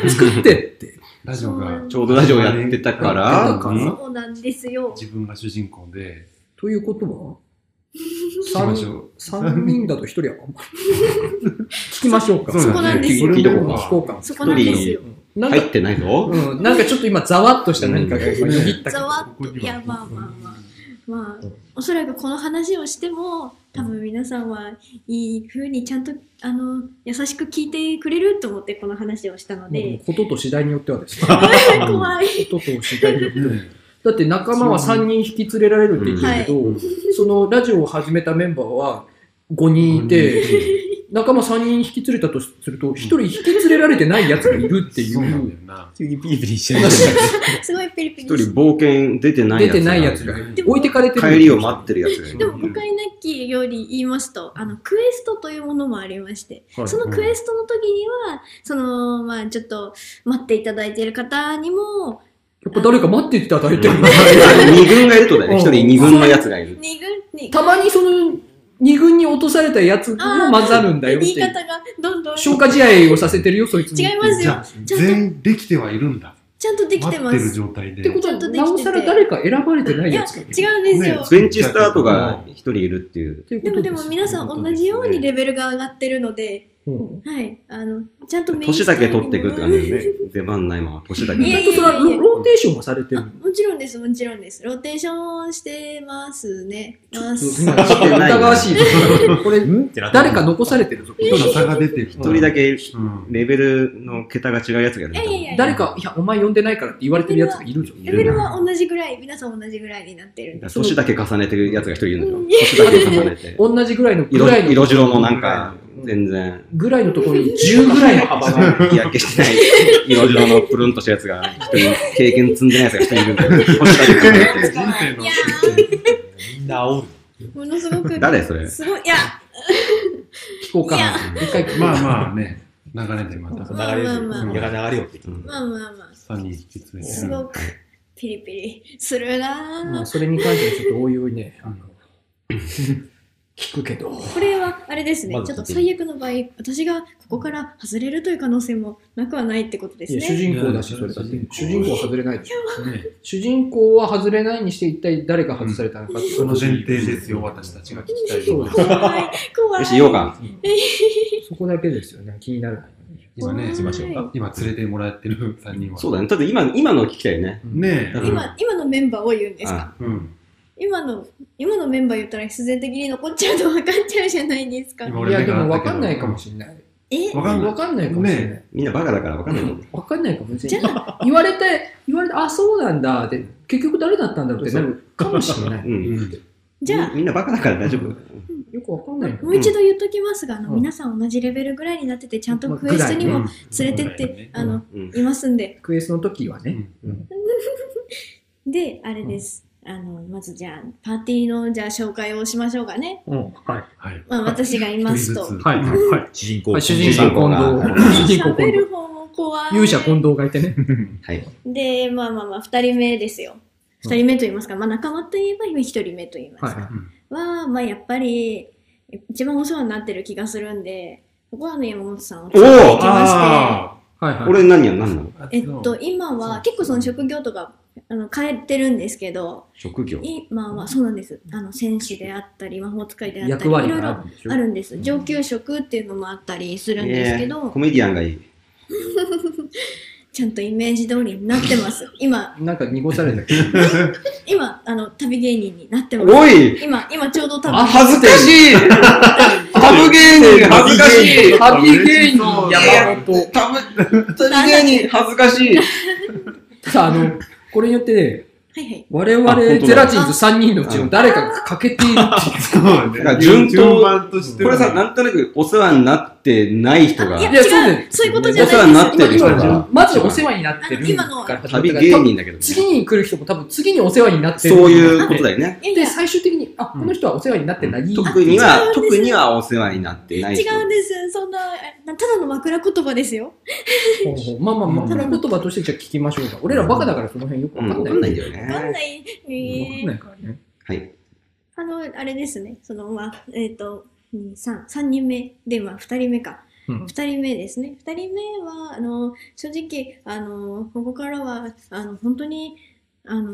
つ？作ってって。ラジオがちょうどラジオやってたから、そうなんですよ。自分が主人公で、ということは？聞きましょう。三人だと一人はあんまり。聞きましょうか。そこなんですよ聞こうか。そこなんですよ。入ってないぞ。うん、なんかちょっと今、ざわっとした何かが今、よぎったけど。ざわっと、いや、まあまあまあ。まあ、おそらくこの話をしても、多分皆さんはいい風にちゃんと、あの、優しく聞いてくれると思ってこの話をしたので、ことと次第によってはですね。怖い。ことと次第によっては。ねだって仲間は3人引き連れられるって言ってるけど、そのラジオを始めたメンバーは5人いて、仲間3人引き連れたとすると、1人引き連れられてない奴がいるっていそうなんだう、よな。急にピリピリしちゃいすごいピリピ一リして。人冒険出てないやつが。出てない奴がいる。置いてかれてる。帰りを待ってるやつがいる。でも、誤解なきように言いますと、あの、クエストというものもありまして、はいそのクエストの時には、その、まあちょっと、待っていただいている方にも、やっぱ誰か待っていただいてる。二軍がいるとだよね。一人二軍のやつがいる。二軍に、たまにその2軍に落とされたやつも混ざるんだよって。言い方がどんどん、消化試合をさせてるよ、そいつに。違いますよじゃあ、全員できてはいるんだ。ちゃんとできてま待ってるす。状態で。ってことは、ちゃんとできててなおさら誰か選ばれてないいや、やつがいる。違うんですよ。ねベンチスタートが一人いるっていう。でもでも皆さん同じようにレベルが上がってるので、うんはい。あの、ちゃんとメイン年だけ取っていくって感じででね。出番ないまま、年だけいやい意外とそれはロローテーションがされてるあ。もちろんです、もちろんです。ローテーションしてますね。ます今、疑わしい。これ、誰か残されてるぞ。人の差が出てる。一人だけうん。レベルの桁が違うやつがいるいやいやいやいや誰か、いや、お前呼んでないからって言われてるやつがいるぞ。レベルは同じぐらい、皆さん同じぐらいになってるんで。年だけ重ねてるやつが一人いるんだようん。年だけ重ねて。同じぐらいの、ぐ色らいの、色白のなんか、全然、ぐらいのところに10ぐらいの幅が。日焼けしてない、色白のプルンとしたやつが一人、経験積んでないやつが一人いるんだよ。年だけ重ねて。人生のいやみんな煽る。ーものすごく。誰それすごい、いや、聞こうか。一回。まあまあね、流れでまた流れる。まあまあまあやが流れよって。うんまあまあまあ、3人引き連れて。すごくピリピリするなぁまあ、それに関してはちょっとおいおいね、あの、聞くけど。これは、あれですね、まずちょっと最悪の場合、私がここから外れるという可能性もなくはないってことですいや、主ね。人公だし、それだって。主人公は外れないでしょ。ね主人公は外れないにして一体誰が外されたのかっていうその前提ですよ、私たちが聞きたいのは。そうです。怖い、怖い。よし、言おうか。そこだけですよね、気になる。今ね、しましょうか。今連れてもらってる3人は。そうだね。ただ今、今の聞きたいよね。ねえ。今、今のメンバーを言うんですか？あうん。今の、今のメンバー言ったら必然的に残っちゃうと分かっちゃうじゃないですか。今いや、でも分かんないかもしれない。え？わかんない分かんないかもしれない。みんなバカだから分かんないと思う。分かんないかもしれない。言われて、言われて、あ、そうなんだって、結局誰だったんだろうってなるかもしれない。うん。うん。じゃあ、みんなバカだから大丈夫。よく分かんないのもう一度言っときますが、あの、うん皆さん同じレベルぐらいになってて、ちゃんとクエストにも連れてって、あの、うん。いますんで。クエストの時はね。で、あれです。あの、まずじゃあ、パーティーの、じゃあ紹介をしましょうかね。うん。はい。はい。まあ、私がいますと。はい。はい。主人公。はい主人公近藤。主人公喋近藤。る方も怖い。勇者近藤がいてね。はい。で、まあまあまあ、二人目ですよ。二人目と言いますか、まあ仲間といえば今一人目と言いますか。はは、まあやっぱり、一番お世話になってる気がするんで、ここはあの山本さんをおれてきまして、あい。はいはい。俺何や、何なの？あえっと、今は結構その職業とか、あの、変えてるんですけど、職業？今はそうなんです。あの、戦士であったり、魔法使いであったり、いろいろがあるんでしょ？あるんです。上級職っていうのもあったりするんですけえど、ーコメディアンがいい。ちゃんとイメージ通りになってます。今、なんか濁されたけど。今、あの、旅芸人になってます。おい今、今ちょうど多分、あ、恥ずかしい タブ芸人恥ずかしい旅芸人山本。タブ、タブ芸人恥ずかしいさあ、あの、これによってね、はいはい。我々ゼラチンズ3人のうちの誰かが欠けているっていう。そうねだから順当順番としてこれさ、なんとなくお世話になってない人がい、や、いや違うそうねそういうことじゃお世話になってないです。る人が今今、まずお世話になってる今のから旅芸人だけどね。次に来る人も多分次にお世話になってる。そういうことだよね。で、いやいや、最終的に、あ、この人はお世話になってない。特に違はうん、です特にはお世話になってない違人。うんです。そんな、ただの枕言葉ですよ。ほうほうまあまあまあ、この言葉としてじゃあ聞きましょうか。俺らバカだからその辺よくわうん、かんない。わかんないんだよわかんなね。い。わかんないからね。はい。あの、あれですね。その、まあ、えっ、と、2、3、三人目で、まあ、2人目か。うん2人目ですね。2人目は、あの、正直、あの、ここからは、あの、本当に、あの、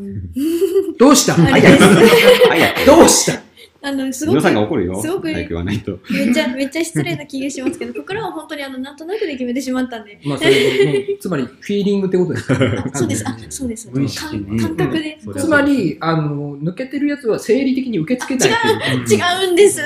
どうした？あや、どうした？あの、すごく皆さんが怒るよ。すごく早く言わないと。めっちゃ、めっちゃ失礼な気がしますけど、ここからは本当にあの、なんとなくで決めてしまったんで。まあ、それ、つまり、フィーリングってことですか？あそうです、あ、そうです。感感覚で。うんつまり、あの、抜けてるやつは生理的に受け付けないっていう。違うんです。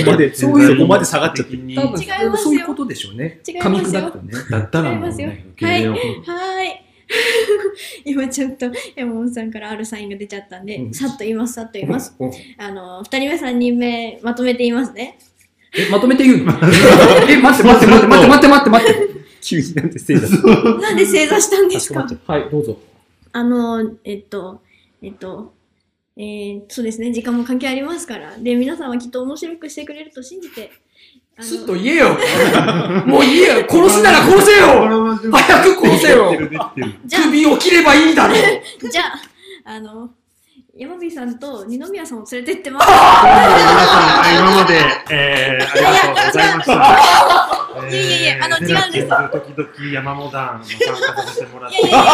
そこまで、そういうそこまで下がっちゃって。多分違いますよそういうことでしょうね。違いますよ噛み砕くとね。だったらもう違い。はーい。今ちょっと山本さんからあるサインが出ちゃったんで、うんさっと言います、さっと言います。おあの、二人目、三人目、まとめて言いますね。え、まとめて言うの？え、待って待って待って待って待って待って待って。急になんてせいだ。なんで正座したんですか？はい、どうぞ。あの、えっと、えっと、えー、そうですね、時間も関係ありますから。で、皆さんはきっと面白くしてくれると信じて、すっと言えよ。もう言えよ。殺すなら殺せよ。早く殺せよ。首を切ればいいだろう。じゃあ、あの、山火さんと二宮さんを連れてってます。皆さん、今まで、えー、ありがとうございました。いやいやいやあの違うんです。時々山モダンの参加させてもらって。いやいやいや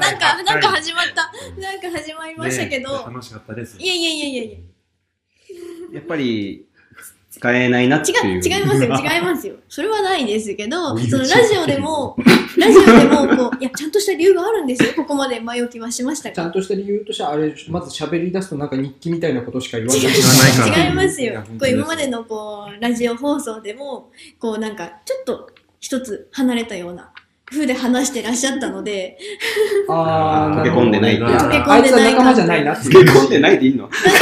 なんか、なんか、なんか始まった。なんか始まりましたけど、ね楽しかったです。いやいやいやいやいや。やっぱり、使えないなって違いう。う、違いますよ、違いますよ。それはないですけど、そのラジオでも、ラジオでも、こう、いや、ちゃんとした理由があるんですよ。ここまで前置きはしましたが。ちゃんとした理由としては、あれ、まず喋り出すとなんか日記みたいなことしか言わない。違いますよ こう今までのこう、ラジオ放送でも、こうなんか、ちょっと一つ離れたような風で話してらっしゃったので、あー、溶け込んでない。る溶けほどあいつは仲間じゃないなっていう。付け込んでないでいいのそう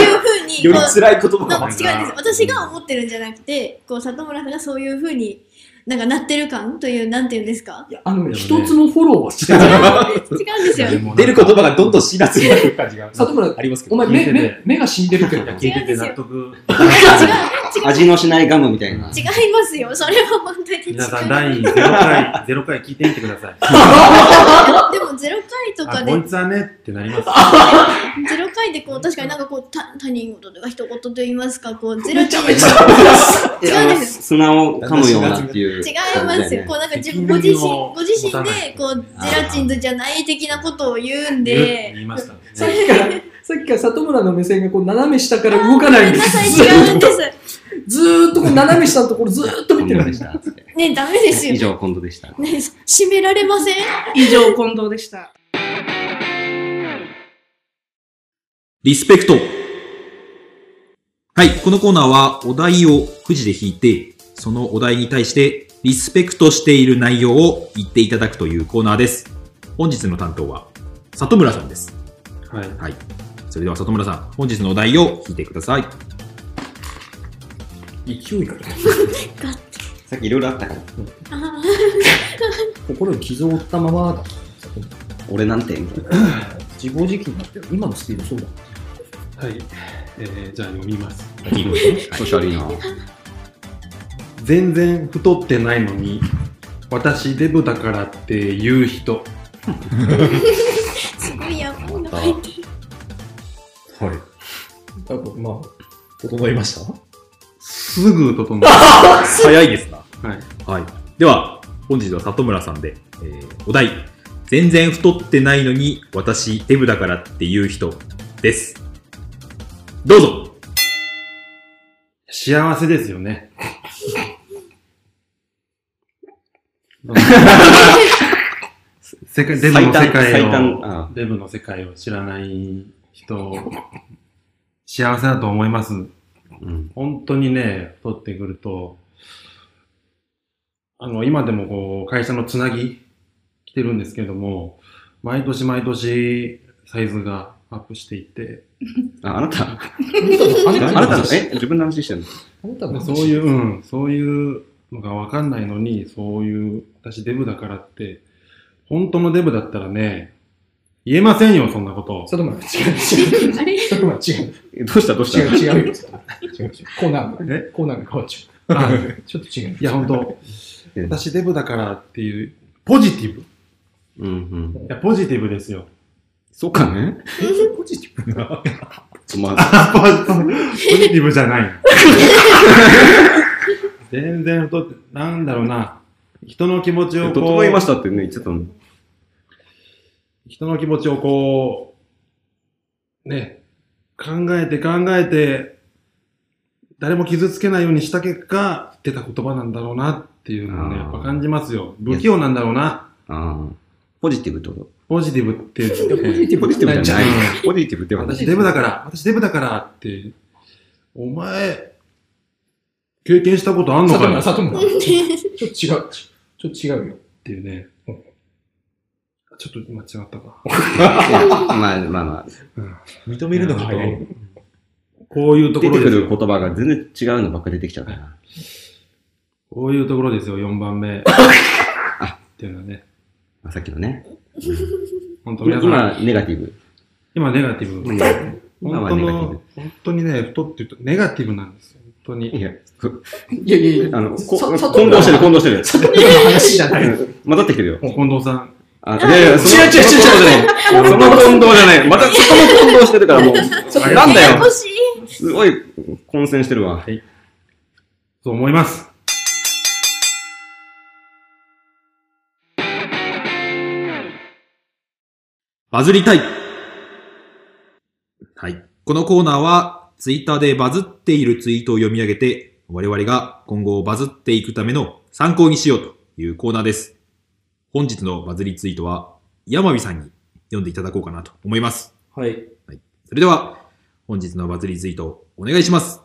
いう風に、より辛い言葉。がの違うんです。私が思ってるんじゃなくて、こう、里村さんがそういう風に、なんかなってる感という、なんていうんですか？いやあの一つのフォローはしてない。違うんですよ。出る言葉がどんどん辛辣になる感じが里村、ありますけど。お前目、目、目が死んでるけど。聞いてて納得。違う、違う、味のしないガムみたいな。違いますよ。それは本当に違う。皆さん、第0回、ゼロ回聞いてみてください。でも、ゼロ回とかあ、でこいつはねってなります。ゼロ回でこう、確かになんかこう、た他人事とか一言と言いますか、こう、ゼロちゃめちゃ違うんです砂を噛むようなっていう。違いますよ。こうなんか自分、ご自身、ご自身で、こう、ゼラチンズじゃない的なことを言うんで、言いましたね。さっきから、さっきから里村の目線がこう斜め下から動かないんでごめんなさい、す。違うんです。ずーっとこう斜め下のところずーっと見てるんです。でした。ね、ダメですよ。以上、今度でした。ね、締められません？以上、近藤でした。リスペクト。はい、このコーナーはお題をくじで引いて、そのお題に対してリスペクトしている内容を言っていただくというコーナーです。本日の担当は里村さんです。はい。はい。それでは里村さん、本日のお題を引いてください。勢いが さっきいろいろあったから。あ 心に傷を負ったままだ。俺なんて？自暴自棄になってる。今のスピードそうだ。はい。えー、じゃあ読みます。いいのね調子悪いな。全然太ってないのに、私デブだからって言う人。ーすごいやばいの入ってる。はい。多分まあ、整いました？すぐ整う。早いですな。はい。はい。では、本日は里村さんで、えー、お題、全然太ってないのに私デブだからっていう人です。どうぞ幸せですよね。世界デブの世界を、デブの世界を知らない人、幸せだと思います。うん。本当にね、太ってくると、あの、今でもこう、会社のつなぎ来てるんですけども、毎年毎年サイズがアップしていて、あ、あなた、あなたの、え、自分の話してんのあなたのそういう、うん、そういうのがわかんないのに、そういう、私デブだからって、本当のデブだったらね、言えませんよ、そんなこと。里村違う違う。あれ里村違う。えどうしたどうした？違う違うよ。違う違う。コーナーが、え？コーナーが変わっちあゃう。ちょっと違う。いや、本当え私デブだからっていう、ポジティブ。いうんうん。や、ポジティブですよ。そうかねポジティブな。まあ、あ、ポポジティブじゃない。全然太って、なんだろうな。人の気持ちをこ整いまう、したってね、言ってたの？人の気持ちをこう、ね、考えて考えて、誰も傷つけないようにした結果、出た言葉なんだろうなっていうのをね、やっぱ感じますよ。不器用なんだろうな。ああ。ポジティブってことポジティブってポジティブじゃないうん。ポジティブって 私デブだから、私デブだからって、お前、経験したことあんのかよっ里村、里村。ちょっと違う。ちょっと違うよ。ていうね。ちょっと今違ったか。まあまあまあ。認めるのが早い。こういうとこ出てくろですよ。る言葉が全然違うのばっか出てきちゃうから。こういうところですよ、4番目。っていうのはね。まあさっきのね。本当皆さん、今、ネガティブ。今ネガティブ。今本当はネガティの、本当にね、太って言うとネガティブなんですよ。本当ブ。いに。や、いやいやいや。あの、こさ混同してる、混同してる。里村の話じゃない。うん混ざってきてるよ。近藤さん。あ、いやいや、その違う違う違うその混同じゃない。またそこも混同してるからもう、なんだよ。すごい混戦してるわ。そう思います。バズりたい。はい。このコーナーは、ツイッターでバズっているツイートを読み上げて、我々が今後バズっていくための参考にしようというコーナーです。本日のバズりツイートは、山火さんに読んでいただこうかなと思います。はい。それでは、本日のバズりツイートお願いします。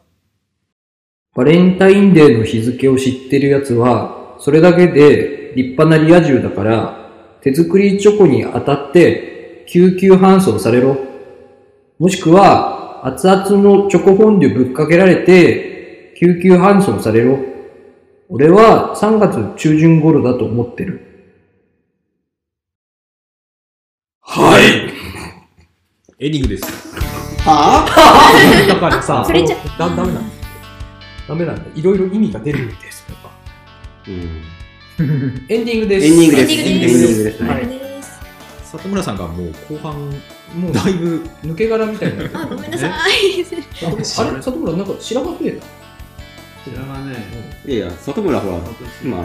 バレンタインデーの日付を知ってるやつは、それだけで立派なリア充だから、手作りチョコに当たって救急搬送されろ。もしくは、熱々のチョコフォンデュぶっかけられて、救急搬送されろ。俺は3月中旬頃だと思ってる。はいエンディングです。はぁ、だからさそれじゃだ、ダメなんだ。ダメなんだ。いろいろ意味が出るんです。やっぱうん、エンディングです。エンディングです。エンディングエンディングですね。はいです。里村さんがもう後半、もうだいぶ、抜け殻みたいになってる。あ、ごめんなさい。あれ、里村なんか白髪増えた？こちらはね、いやいや、里村ほら、今、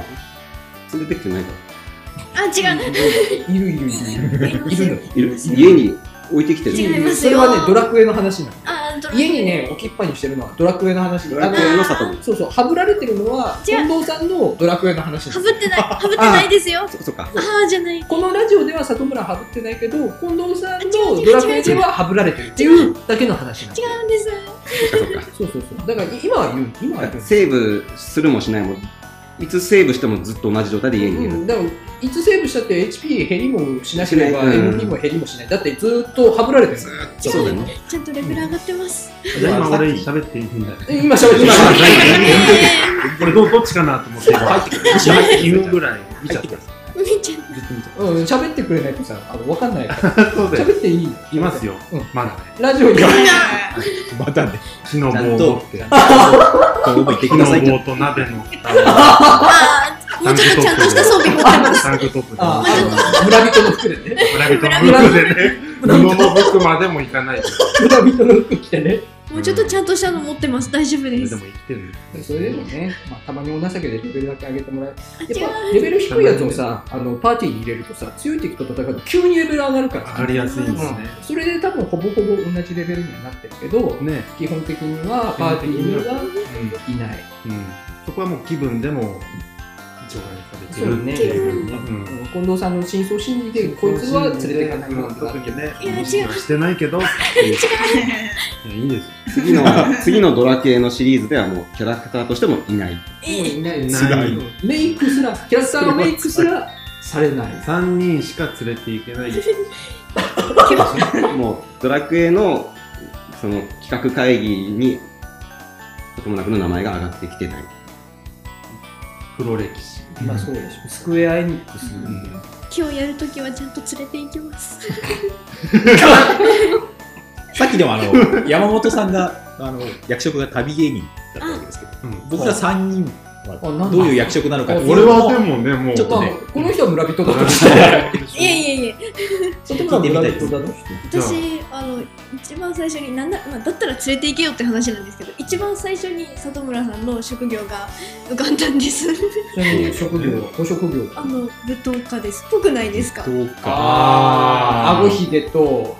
連れてきてないかあ、違う。いるいるいる。いる。いる。家に置いてきてる。違いますよ。それはね、ドラクエの話なの。家にね、置きっぱにしてるのはドラクエの話ドラクエの里村。そうそう、はぶられてるのは、近藤さんのドラクエの話はぶってない、はぶってないですよ。そそっか。ああ、じゃない。このラジオでは里村はぶってないけど、近藤さんのドラクエでははぶられてるっていうだけの話なの。違うんです。そうそうそう。だから今は言う、今は言う。セーブするもしないも、いつセーブしてもずっと同じ状態で家にいる。うん、だからいつセーブしたって HP 減りもしなければ MP も減りもしない。だってずっとはぶられてる。そうだよね。ちゃんとレベル上がってます。じゃあ今俺喋っていいんだ今喋ってます。これどどっちかなと思って、2分ぐらい見ちゃった。ずっ。と見ちゃっうん、喋ってくれないとさ、あの、わかんないから。た。そうだよ。喋っていい？いますようん。まだね。ラジオには。またね、木の棒を持って。今後も言って木い。棒と鍋のああ、もうちょっとちゃんとした装備持ってます。タンクトップで。あ、あの、村人の服でね。村人の服でね。布の服までもいかないけど。村人の服着てね。もうちょっとちゃんとしたの持ってます。大丈夫ですそれでも。生きてるんだそれでもね、まあ、たまにお情けでレベルだけ上げてもらえやっぱう。レベル低いやつをさ、あのパーティーに入れるとさ、強い敵と戦うと急にレベル上がるから上がりやすいんですね。うんそれで多分ほぼほぼ同じレベルにはなってるけど、ね。基本的にはパーティーにはいない。うん。そこはもう気分でも除外されてるいう。ねうんうん近藤さんの真相心理で、こいつは連れていかないとうん特にね、いや違う意識はしてないけど、っていういや、いいです。次の、次のドラ系のシリーズではもうキャラクターとしてもいない。もういない。ないメイクすら、キャラクターのメイクすらされない。3人しか連れていけない。もうドラクエのその企画会議に里村君の名前が上がってきてない。黒歴史。まあそうでしょ。スクエアエニックス。今日やるときはちゃんと連れて行きます。さっきでもあの、山本さんが、あの、役職が旅芸人だったわけですけど、うん僕ら3人どういう役職なのかっていう俺はでもね、もう、ちょっとねまあこの人は村人だとして、いえいえいえ。外村は村人だとして。私、あの、一番最初に、なんだ、まあ、だったら連れて行けよって話なんですけど、一番最初に里村さんの職業が浮かんだんです。職業、ご職業？あの、舞踏家です。ぽくないですか？どうか。あー、顎ひげと、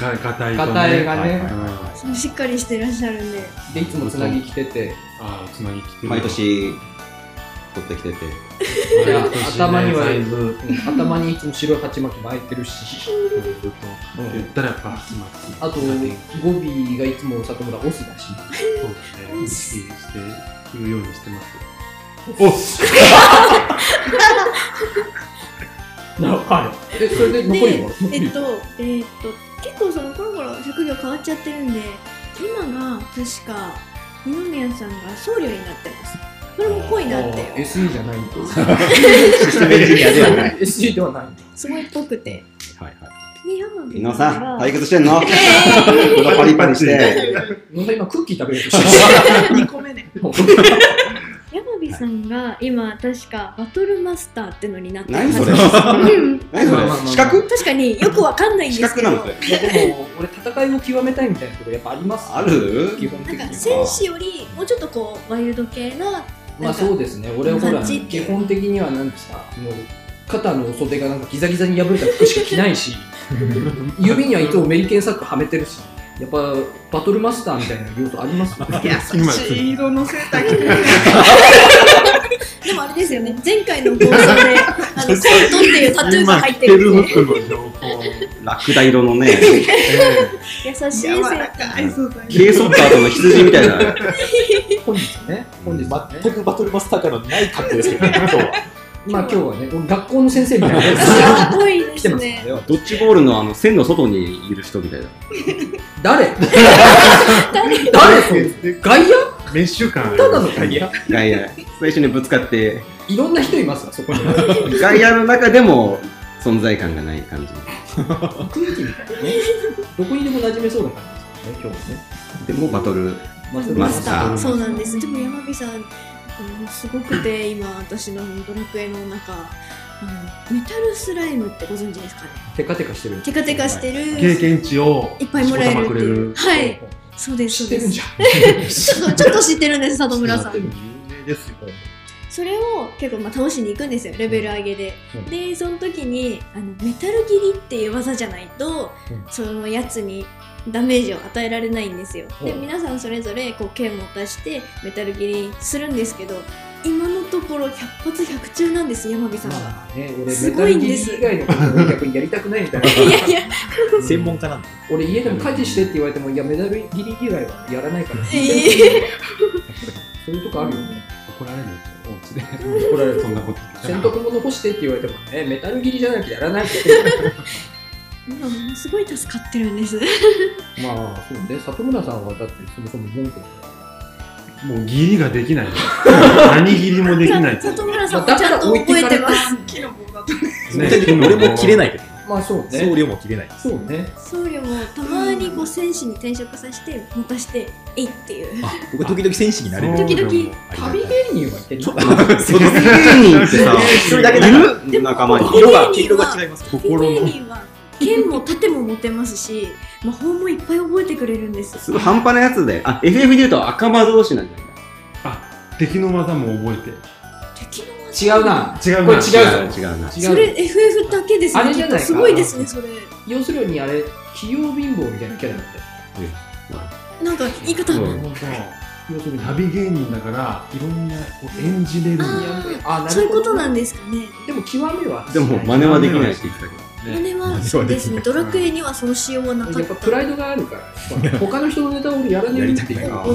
が硬いとね。硬いがねはいはいそうしっかりしてらっしゃるんで。で、いつもつなぎ着てて、ああ、つなぎ来てる。毎年取ってきてて。頭にはサイズ。うん頭にいつも白い鉢巻き巻いてるし、ずっと。言ったらやっぱ、始まって。あと、語尾がいつも里村オスだし。そうですね。意識して言うようにしてます。おっはい。で、それで残りは？えっと、えっと、結構そのコロコロ職業変わっちゃってるんで、今が確か二宮さんが僧侶になってます。これもぽいなって SE じゃないんだ。システムエンジニアではない。SE ではない。すごいっぽくて。はいはい。伊野さん、が対決してんの？このパリパリして。今クッキー食べようとして2個目ね。さんが今確かバトルマスターってのになって何それ？うん。何それ？資格？確かによくわかんないん資ですけど。格なのそれいやでも、俺戦いを極めたいみたいなところやっぱあります。ある？基本的には。なんか戦士よりもうちょっとこうワイルド系なまあそうですね。俺はほら、基本的にはなんですか、もう、肩の袖がなんかギザギザに破れた服しか着ないし、指にはいつもメリケンサックはめてるし、やっぱバトルマスターみたいな要素あります？優しい色のセーター着てるね。でもあれですよね、前回の放送で、あの、コントっていうタトゥーが入ってるんで、フの情報。ラクダ色のね、優しいセ柔ーター。ソッターとの羊みたいな。本日ね、本日ね。全くバトルマスターからのない格好ですけどね、今日は。まあ今日はね、学校の先生みたいなやつすごいで来てますすね。ね。ドッジボールのあの線の外にいる人みたいな。誰？誰？それ外野メッシュ。ただの外野外野、最初にぶつかって、いろんな人いますわ、そこに。外野の中でも存在感がない感じ。空気みたいなね。どこにでも馴染めそうな感じですよね、今日はね。でもバトル。マスターそうなんです。でも山火さん、あのすごくて、今、私のドラクエの中、あのメタルスライムってご存知ですかね？テカテカしてる。テカテカしてる。経験値をいっぱいもらえるっていう。はい。そうです、そうです。知ってるんじちょっと、ちょっと知ってるんです、里。村さん。有名ですよ。それを結構まあ倒しに行くんですよ、レベル上げで。うんで、その時に、あの、メタル切りっていう技じゃないと、うんそのやつにダメージを与えられないんですよ。で、うん皆さんそれぞれこう剣を出してメタル切りするんですけど、今のところ100発100中なんです、山火さんが。まあね、俺すメタルギリごいんです以外のことを逆にやりたくないみたいな。いやいや、専門家なんだ。俺家でも家事してって言われても、いや、メダルギリ以外はやらないから。ええそういうとこあるよね。怒られるよ、お家で。怒られるそんなこと洗濯物干してって言われてもね、メタルギリじゃなきゃやらないって。今ものすごい助かってるんです。まあ、そうね、里村さんはだってそもそも文句だかもう義理ができない。何義理もできない。里村さんもちゃんと覚えてます。木の棒だと俺も切れないけど。ら。まあそう送ね。料も切れない。そうね。僧侶もたまにこう戦士に転職させて持たしてえいっていうあ、僕時々戦士になれる。時々旅芸人は言ってるそう芸人ってさ、一人だけいだからる？仲間に。色が、毛色が違います。旅芸人は剣も盾も持てますし魔法もいっぱい覚えてくれるんですすごい半端なやつで。あ、FF で言うと赤魔同士なんじゃない？あ、敵の技も覚えて。敵の違うな。違うな。これ違うぞ違うな。違うそれ FF だけですねあれじゃないすごいですねそれ要するにあれ、器用貧乏みたいなキャラだったよ。なんか言い方、うん本要するに。当旅芸人だから、いろんなこう演じれるんだよ。あなそういうことんなんですかねでも極めは。でも真似はできないって言ってたけど。あれはそうですねドラクエにはその仕様はなかったやっぱプライドがあるから、他の人のネタを俺やらねえっていうのがあ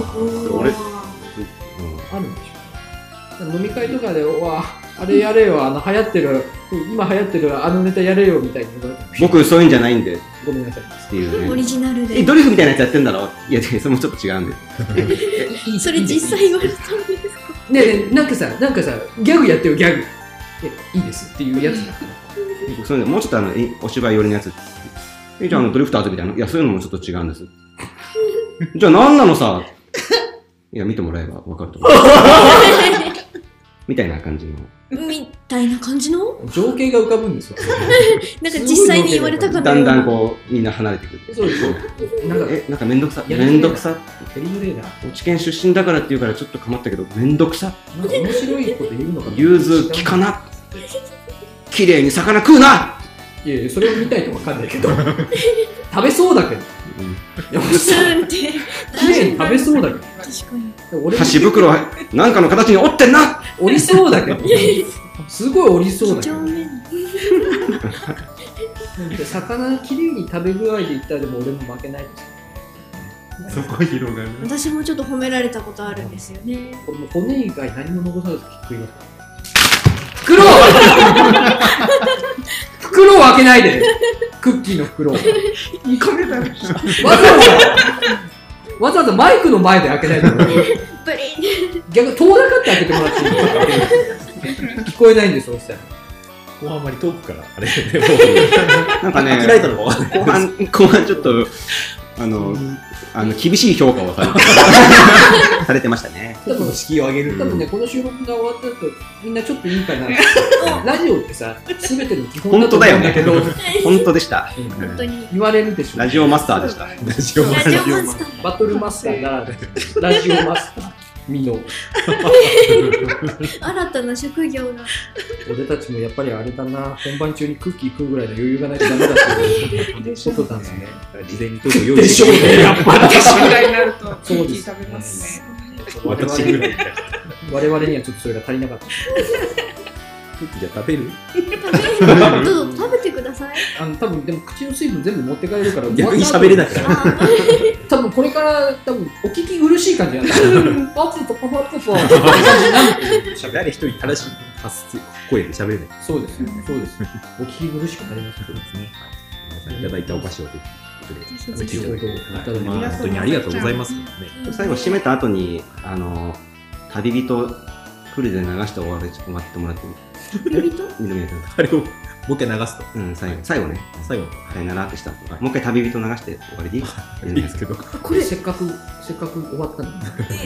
るんでしょ。飲み会とかで、うわ、あれやれよ、あの流行ってる、今流行ってるあのネタやれよみたいに言われても、僕そういうんじゃないんでっごめんなさい。ていうオね。リジナルでえ、ドリフみたいなやつやってんだろ？いや、それもちょっと違うんで。それ実際言われたんですか？ねえなんかさ、なんかさ、ギャグやってよ、ギャグ。え、いいですっていうやつ。僕そういうのもうちょっとあの、えお芝居寄りのやつ。え、じゃああの、ドリフターズみたいな。いや、そういうのもちょっと違うんです。じゃあ何なのさ？いや、見てもらえばわかると思う。みたいな感じの。みたいな感じの？情景が浮かぶんですよ。なんか実際に言われたかっただんだんこう、みんな離れてくる。そうですよ。なんか、え、なんかめんどくさ？めんどくさ？テリーレーダー。落ち研出身だからって言うからちょっとかまったけど、めんどくさ？なんか面白いこと言うのかな融通きかな。綺麗に魚食うないやいや、それを見たいとわかんないけど。食べそうだけど。いや、スーンって綺麗に食べそうだけど。確かに箸袋なんかの形に折ってんな折りそうだけど。すごい折りそうだけど。魚きれいに食べ具合で言ったらでも俺も負けないですそこ広がる。私もちょっと褒められたことあるんですよねこれもう骨以外何も残さず食います袋 袋を開けないで。クッキーの袋を。わざ2個目だよ。わざわざわざマイクの前で開けないで。プリン逆に遠ざかって開けてもらっていい。聞こえないんですそしたら。後半あまり遠くから、あれ、でもなんかね。後半、後半ちょっと、あの、あの厳しい評価をされて。されてましたね。多分敷居を上げる。多分ねこの収録が終わった後みんなちょっといいかな。ラジオってさ全ての基本だ本と当だよね。思うんだけど。本当でした。本当に言われるでしょ。ラジオマスターでした。ラジオラジオマスター。バトルマスターならラジオマスターみの。新たな職業が。俺たちもやっぱりあれだな、本番中にクッキー食うぐらいの余裕がないとダメだっていうことなんですね。事前に用意でしょうね、やっぱり。私ぐらいになると、そうですケーキ食べますね。私ぐらい。我々にはちょっとそれが足りなかった。じゃあ食べる？どうぞ食べてください。あの多分でも口の水分全部持って帰るから逆に喋れない。から。あ多分これから多分お聞き苦しい感じなんだ。パツとパパパパって感じになる誰一人正しい発す声で喋れない。そうですよね。そうです。お聞き苦しくなりますけどですね。皆さんいただいたお菓子をぜひ、本当にありがとうございます。ね最後締めた後に、あの、旅人、フルで流して終われ終わってもらっても恋人緑のやあれをもう一回流すと。つうん、最後、最後ね、最後の。さよならってした。もう一回旅人流して終わりでいい？いいですけど。これせっかくせっかく終わったの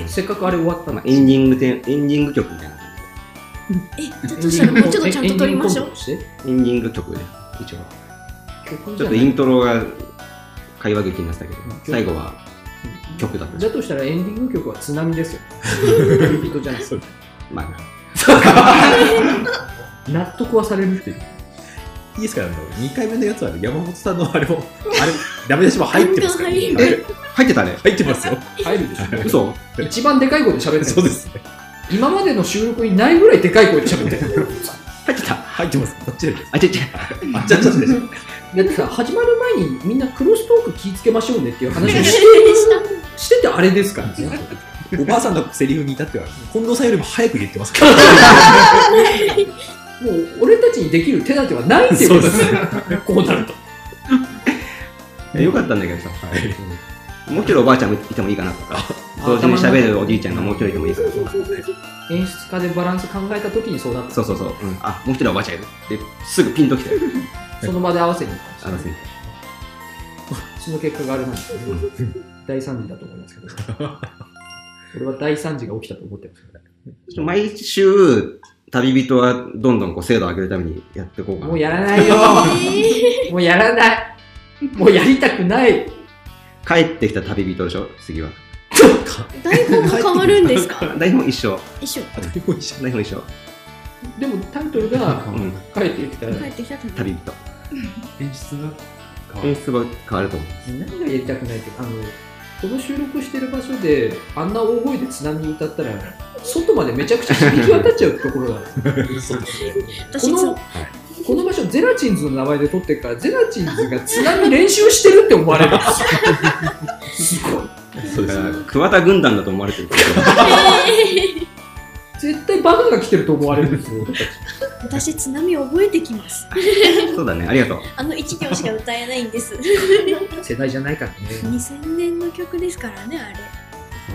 せっかくあれ終わったのまあ、エンディングテエンディング曲みたいな感え、だとしたらもうちょっとちゃんと撮りましょう。う。してじで。エンディング曲で、一応。ちょっとイントロが会話劇になってたけど、最後は曲だっただとしたらエンディング曲は津波ですよ。旅人じゃない。まあ、納得はされるっていう。いいですかあの、2回目のやつはね山本さんのあれも、あれ、ダメ出しも入ってますから。入あれ入ってたね。入ってますよ。入るでしょ。嘘一番でかい声で喋ってる。そうですね。今までの収録にないぐらいでかい声で喋ってる。入ってた。入ってます。どっちであ、ちっちゃい。あ、ちゃちゃで。だってさ、始まる前にみんなクロストーク気ぃつけましょうねっていう話をして しててあれですからね。おばあさんのセリフに至っては、近藤さんよりも早く言ってますから。もう俺たちにできる手立てはないってことですね。こうなると。えよかったんだけどさ、もう一人おばあちゃんもいてもいいかなとか、同時に喋るおじいちゃんがもう一人いてもいいかなとか。演出家でバランス考えた時にそうなった。そうそうそう。うん、あ、もう一人おばあちゃんいる。で、すぐピンときて。その場で合わせに行ったあのんですね。その結果があれなんですけど、大惨事だと思いますけど。俺は大惨事が起きたと思ってますけど。毎週、旅人はどんどんこう精度を上げるためにやっていこうかな。もうやらないよ。もうやらない。もうやりたくない。帰ってきた旅人でしょ？次は。台本も変わるんですか？台本一緒。一緒。台本一緒。でもタイトルがうん。帰ってきたら帰ってきた旅旅人。演出が変わる。演出は変わる。と思う。何がやりたくないってあのこの収録してる場所であんな大声で津波歌ったら外までめちゃくちゃ響き渡っちゃうところが私このこの場所ゼラチンズの名前で撮ってるからゼラチンズが津波練習してるって思われるすごいそうです。桑田軍団だと思われてる。絶対バカが来てると思われるんですよ 私津波覚えてきます。そうだね。ありがとう。あの一行しか歌えないんです。世代じゃないからね2000年の曲ですからね、あれ。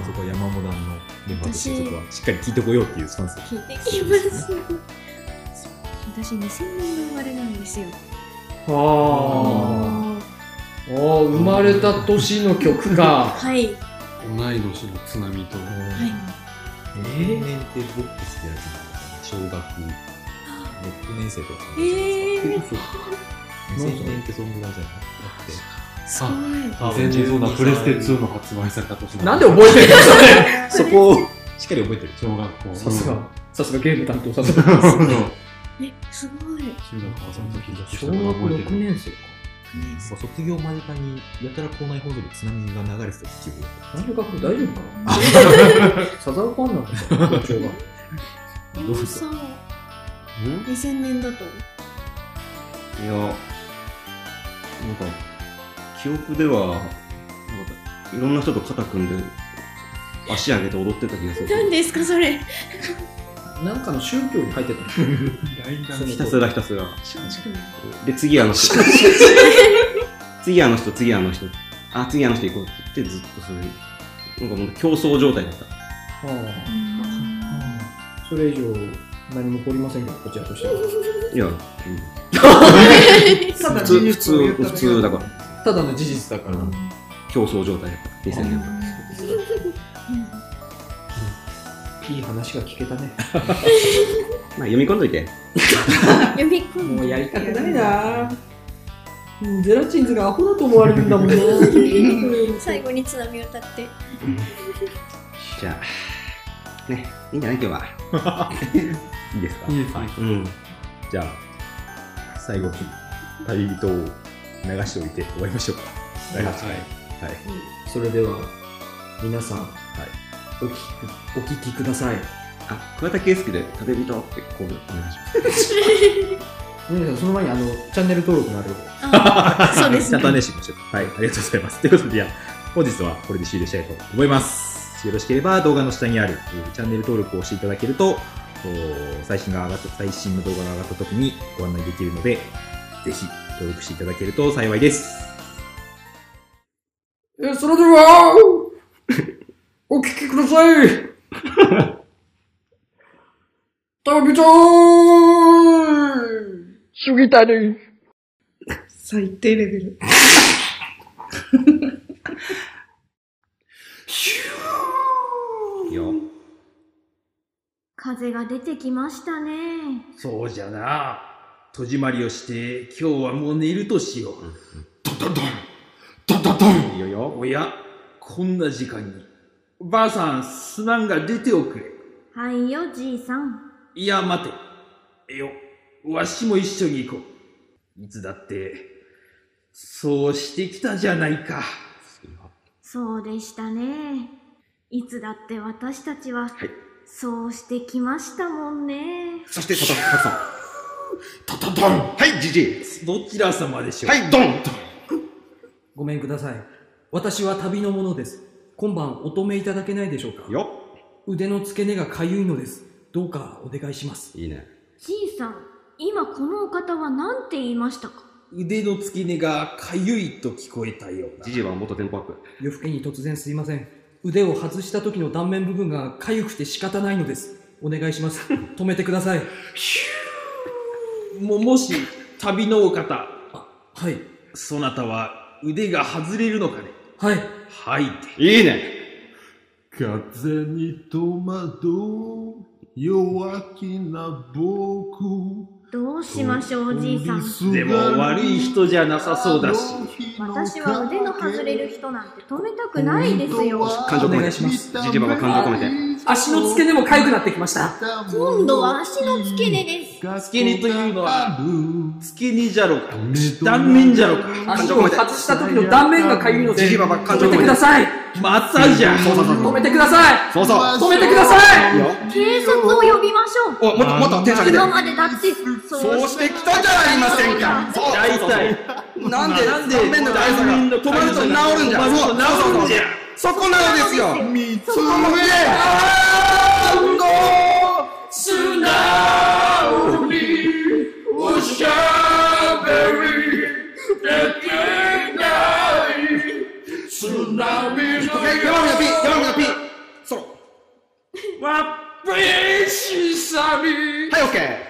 そこは山モダンのメンバーとしてそこはしっかり聞いてこようっていうスタンスで聞いてきます。私2000年の生まれなんですよ。あああー生まれた年の曲かはい。はい。同い年の津波と、年々ってボックスでやるんです小学6年生とか。えー、2000年ってそんぐらいじゃなくて。すごい。あ全然そうだ、プレステ2の発売された年なんで覚えてるの？それそこをしっかり覚えてる。小学校。さすがさすがゲーム担当さすが。え、すごい。中学校その時小学6年生か卒業間近にやたら校内放送で津波が流れてた記憶が大学大丈夫かな サザンファンなんだから校長が山本さんは 2000年だと。いや、なんか、記憶では、なんか、いろんな人と肩組んで、足上げて踊ってた気がする。何ですか、それ。なんかの宗教に入ってたの。ひたすらひたすら。で、次あの人。次あの人、次あの人。あ、次あの人行こう。って言って、ずっとそれ、なんかもう競争状態だった。ああ。それ以上何も起こりませんけどこちらとしては。いや、うん。ただ普通、普事実を通、普通だから、ただの事実だから。競争状態だった。2000年。いい話が聞けたね まあ、読み込んどいて。読み込んもうで。やりたくないなうんゼラチンズがアホだと思われるんだもんな 最後に津波歌って。じゃあ、ね、いいんじゃない？今日は。いいですか？いいですね。うん。じゃあ、最後に旅人を流しておいて終わりましょうか。はいはい。それでは、皆さん、お聞きお聞きください。あ、桑田佳祐で旅人ってコールお願いします。皆さん、その前にあの、チャンネル登録のあるそうですね。ちゃんとね、しましょう。はい、ありがとうございます。ということで、じゃあ本日はこれで終了したいと思います。よろしければ動画の下にあるえーチャンネル登録をしていただけると、お最新が上がった、最新の動画が上がった時にご案内できるので、ぜひ登録していただけると幸いです。え、それでは、お聞きください。旅人過ぎたり。最低レベル。いいよ。風が出てきましたね。そうじゃな。戸締まりをして、今日はもう寝るとしよう。ドドドンドドドンいいよよ。おや、こんな時間に。ばあさん、すまんが出ておくれ。はいよ、じいさん。いや、待て。えよ、わしも一緒に行こう。いつだって、そうしてきたじゃないか。そうでしたね。いつだって私たちは、はい。そうしてきましたもんね。そして、佐藤さん。ドドドンはい、じじい。どちら様でしょう？はい、ドンごめんください。私は旅の者です。今晩お止めいただけないでしょうか？よ。腕の付け根がかゆいのです。どうかお願いします。いいね。じいさん、今このお方は何て言いましたか？腕の付け根がかゆいと聞こえたような。じじいは元テンポアップ。夜更けに突然すいません。腕を外した時の断面部分がかゆくて仕方ないのです。お願いします。止めてください。も、もし、旅のお方、はい。そなたは腕が外れるのかね？はい。はい。いいね。風に戸惑う弱気な僕どうしましょう、おじいさん。でも悪い人じゃなさそうだし。私は腕の外れる人なんて止めたくないですよ。感情込めて。じじいばば感情込めて。足の付け根もかゆくなってきました。今度は足の付け根です。付け根というのは、付け根じゃろうか。断面じゃろうか。足を外した時の断面がかゆいので、止めて。ください。またじゃ。そうそうそうそう。止めてください。そうそう。止めてください。警察を呼びましょう。お、もっともっとテンション上げて今。までだって、そうしてきたじゃありませんか。そう大体。なんで、なんで断面の大差が止まると治るんじゃ。そう、そうそうそう。そこなのですよ。見つそこめ素直におしゃべりできない津波の山美の P、山美の P。ソロ。わっしさみはい、オッケー。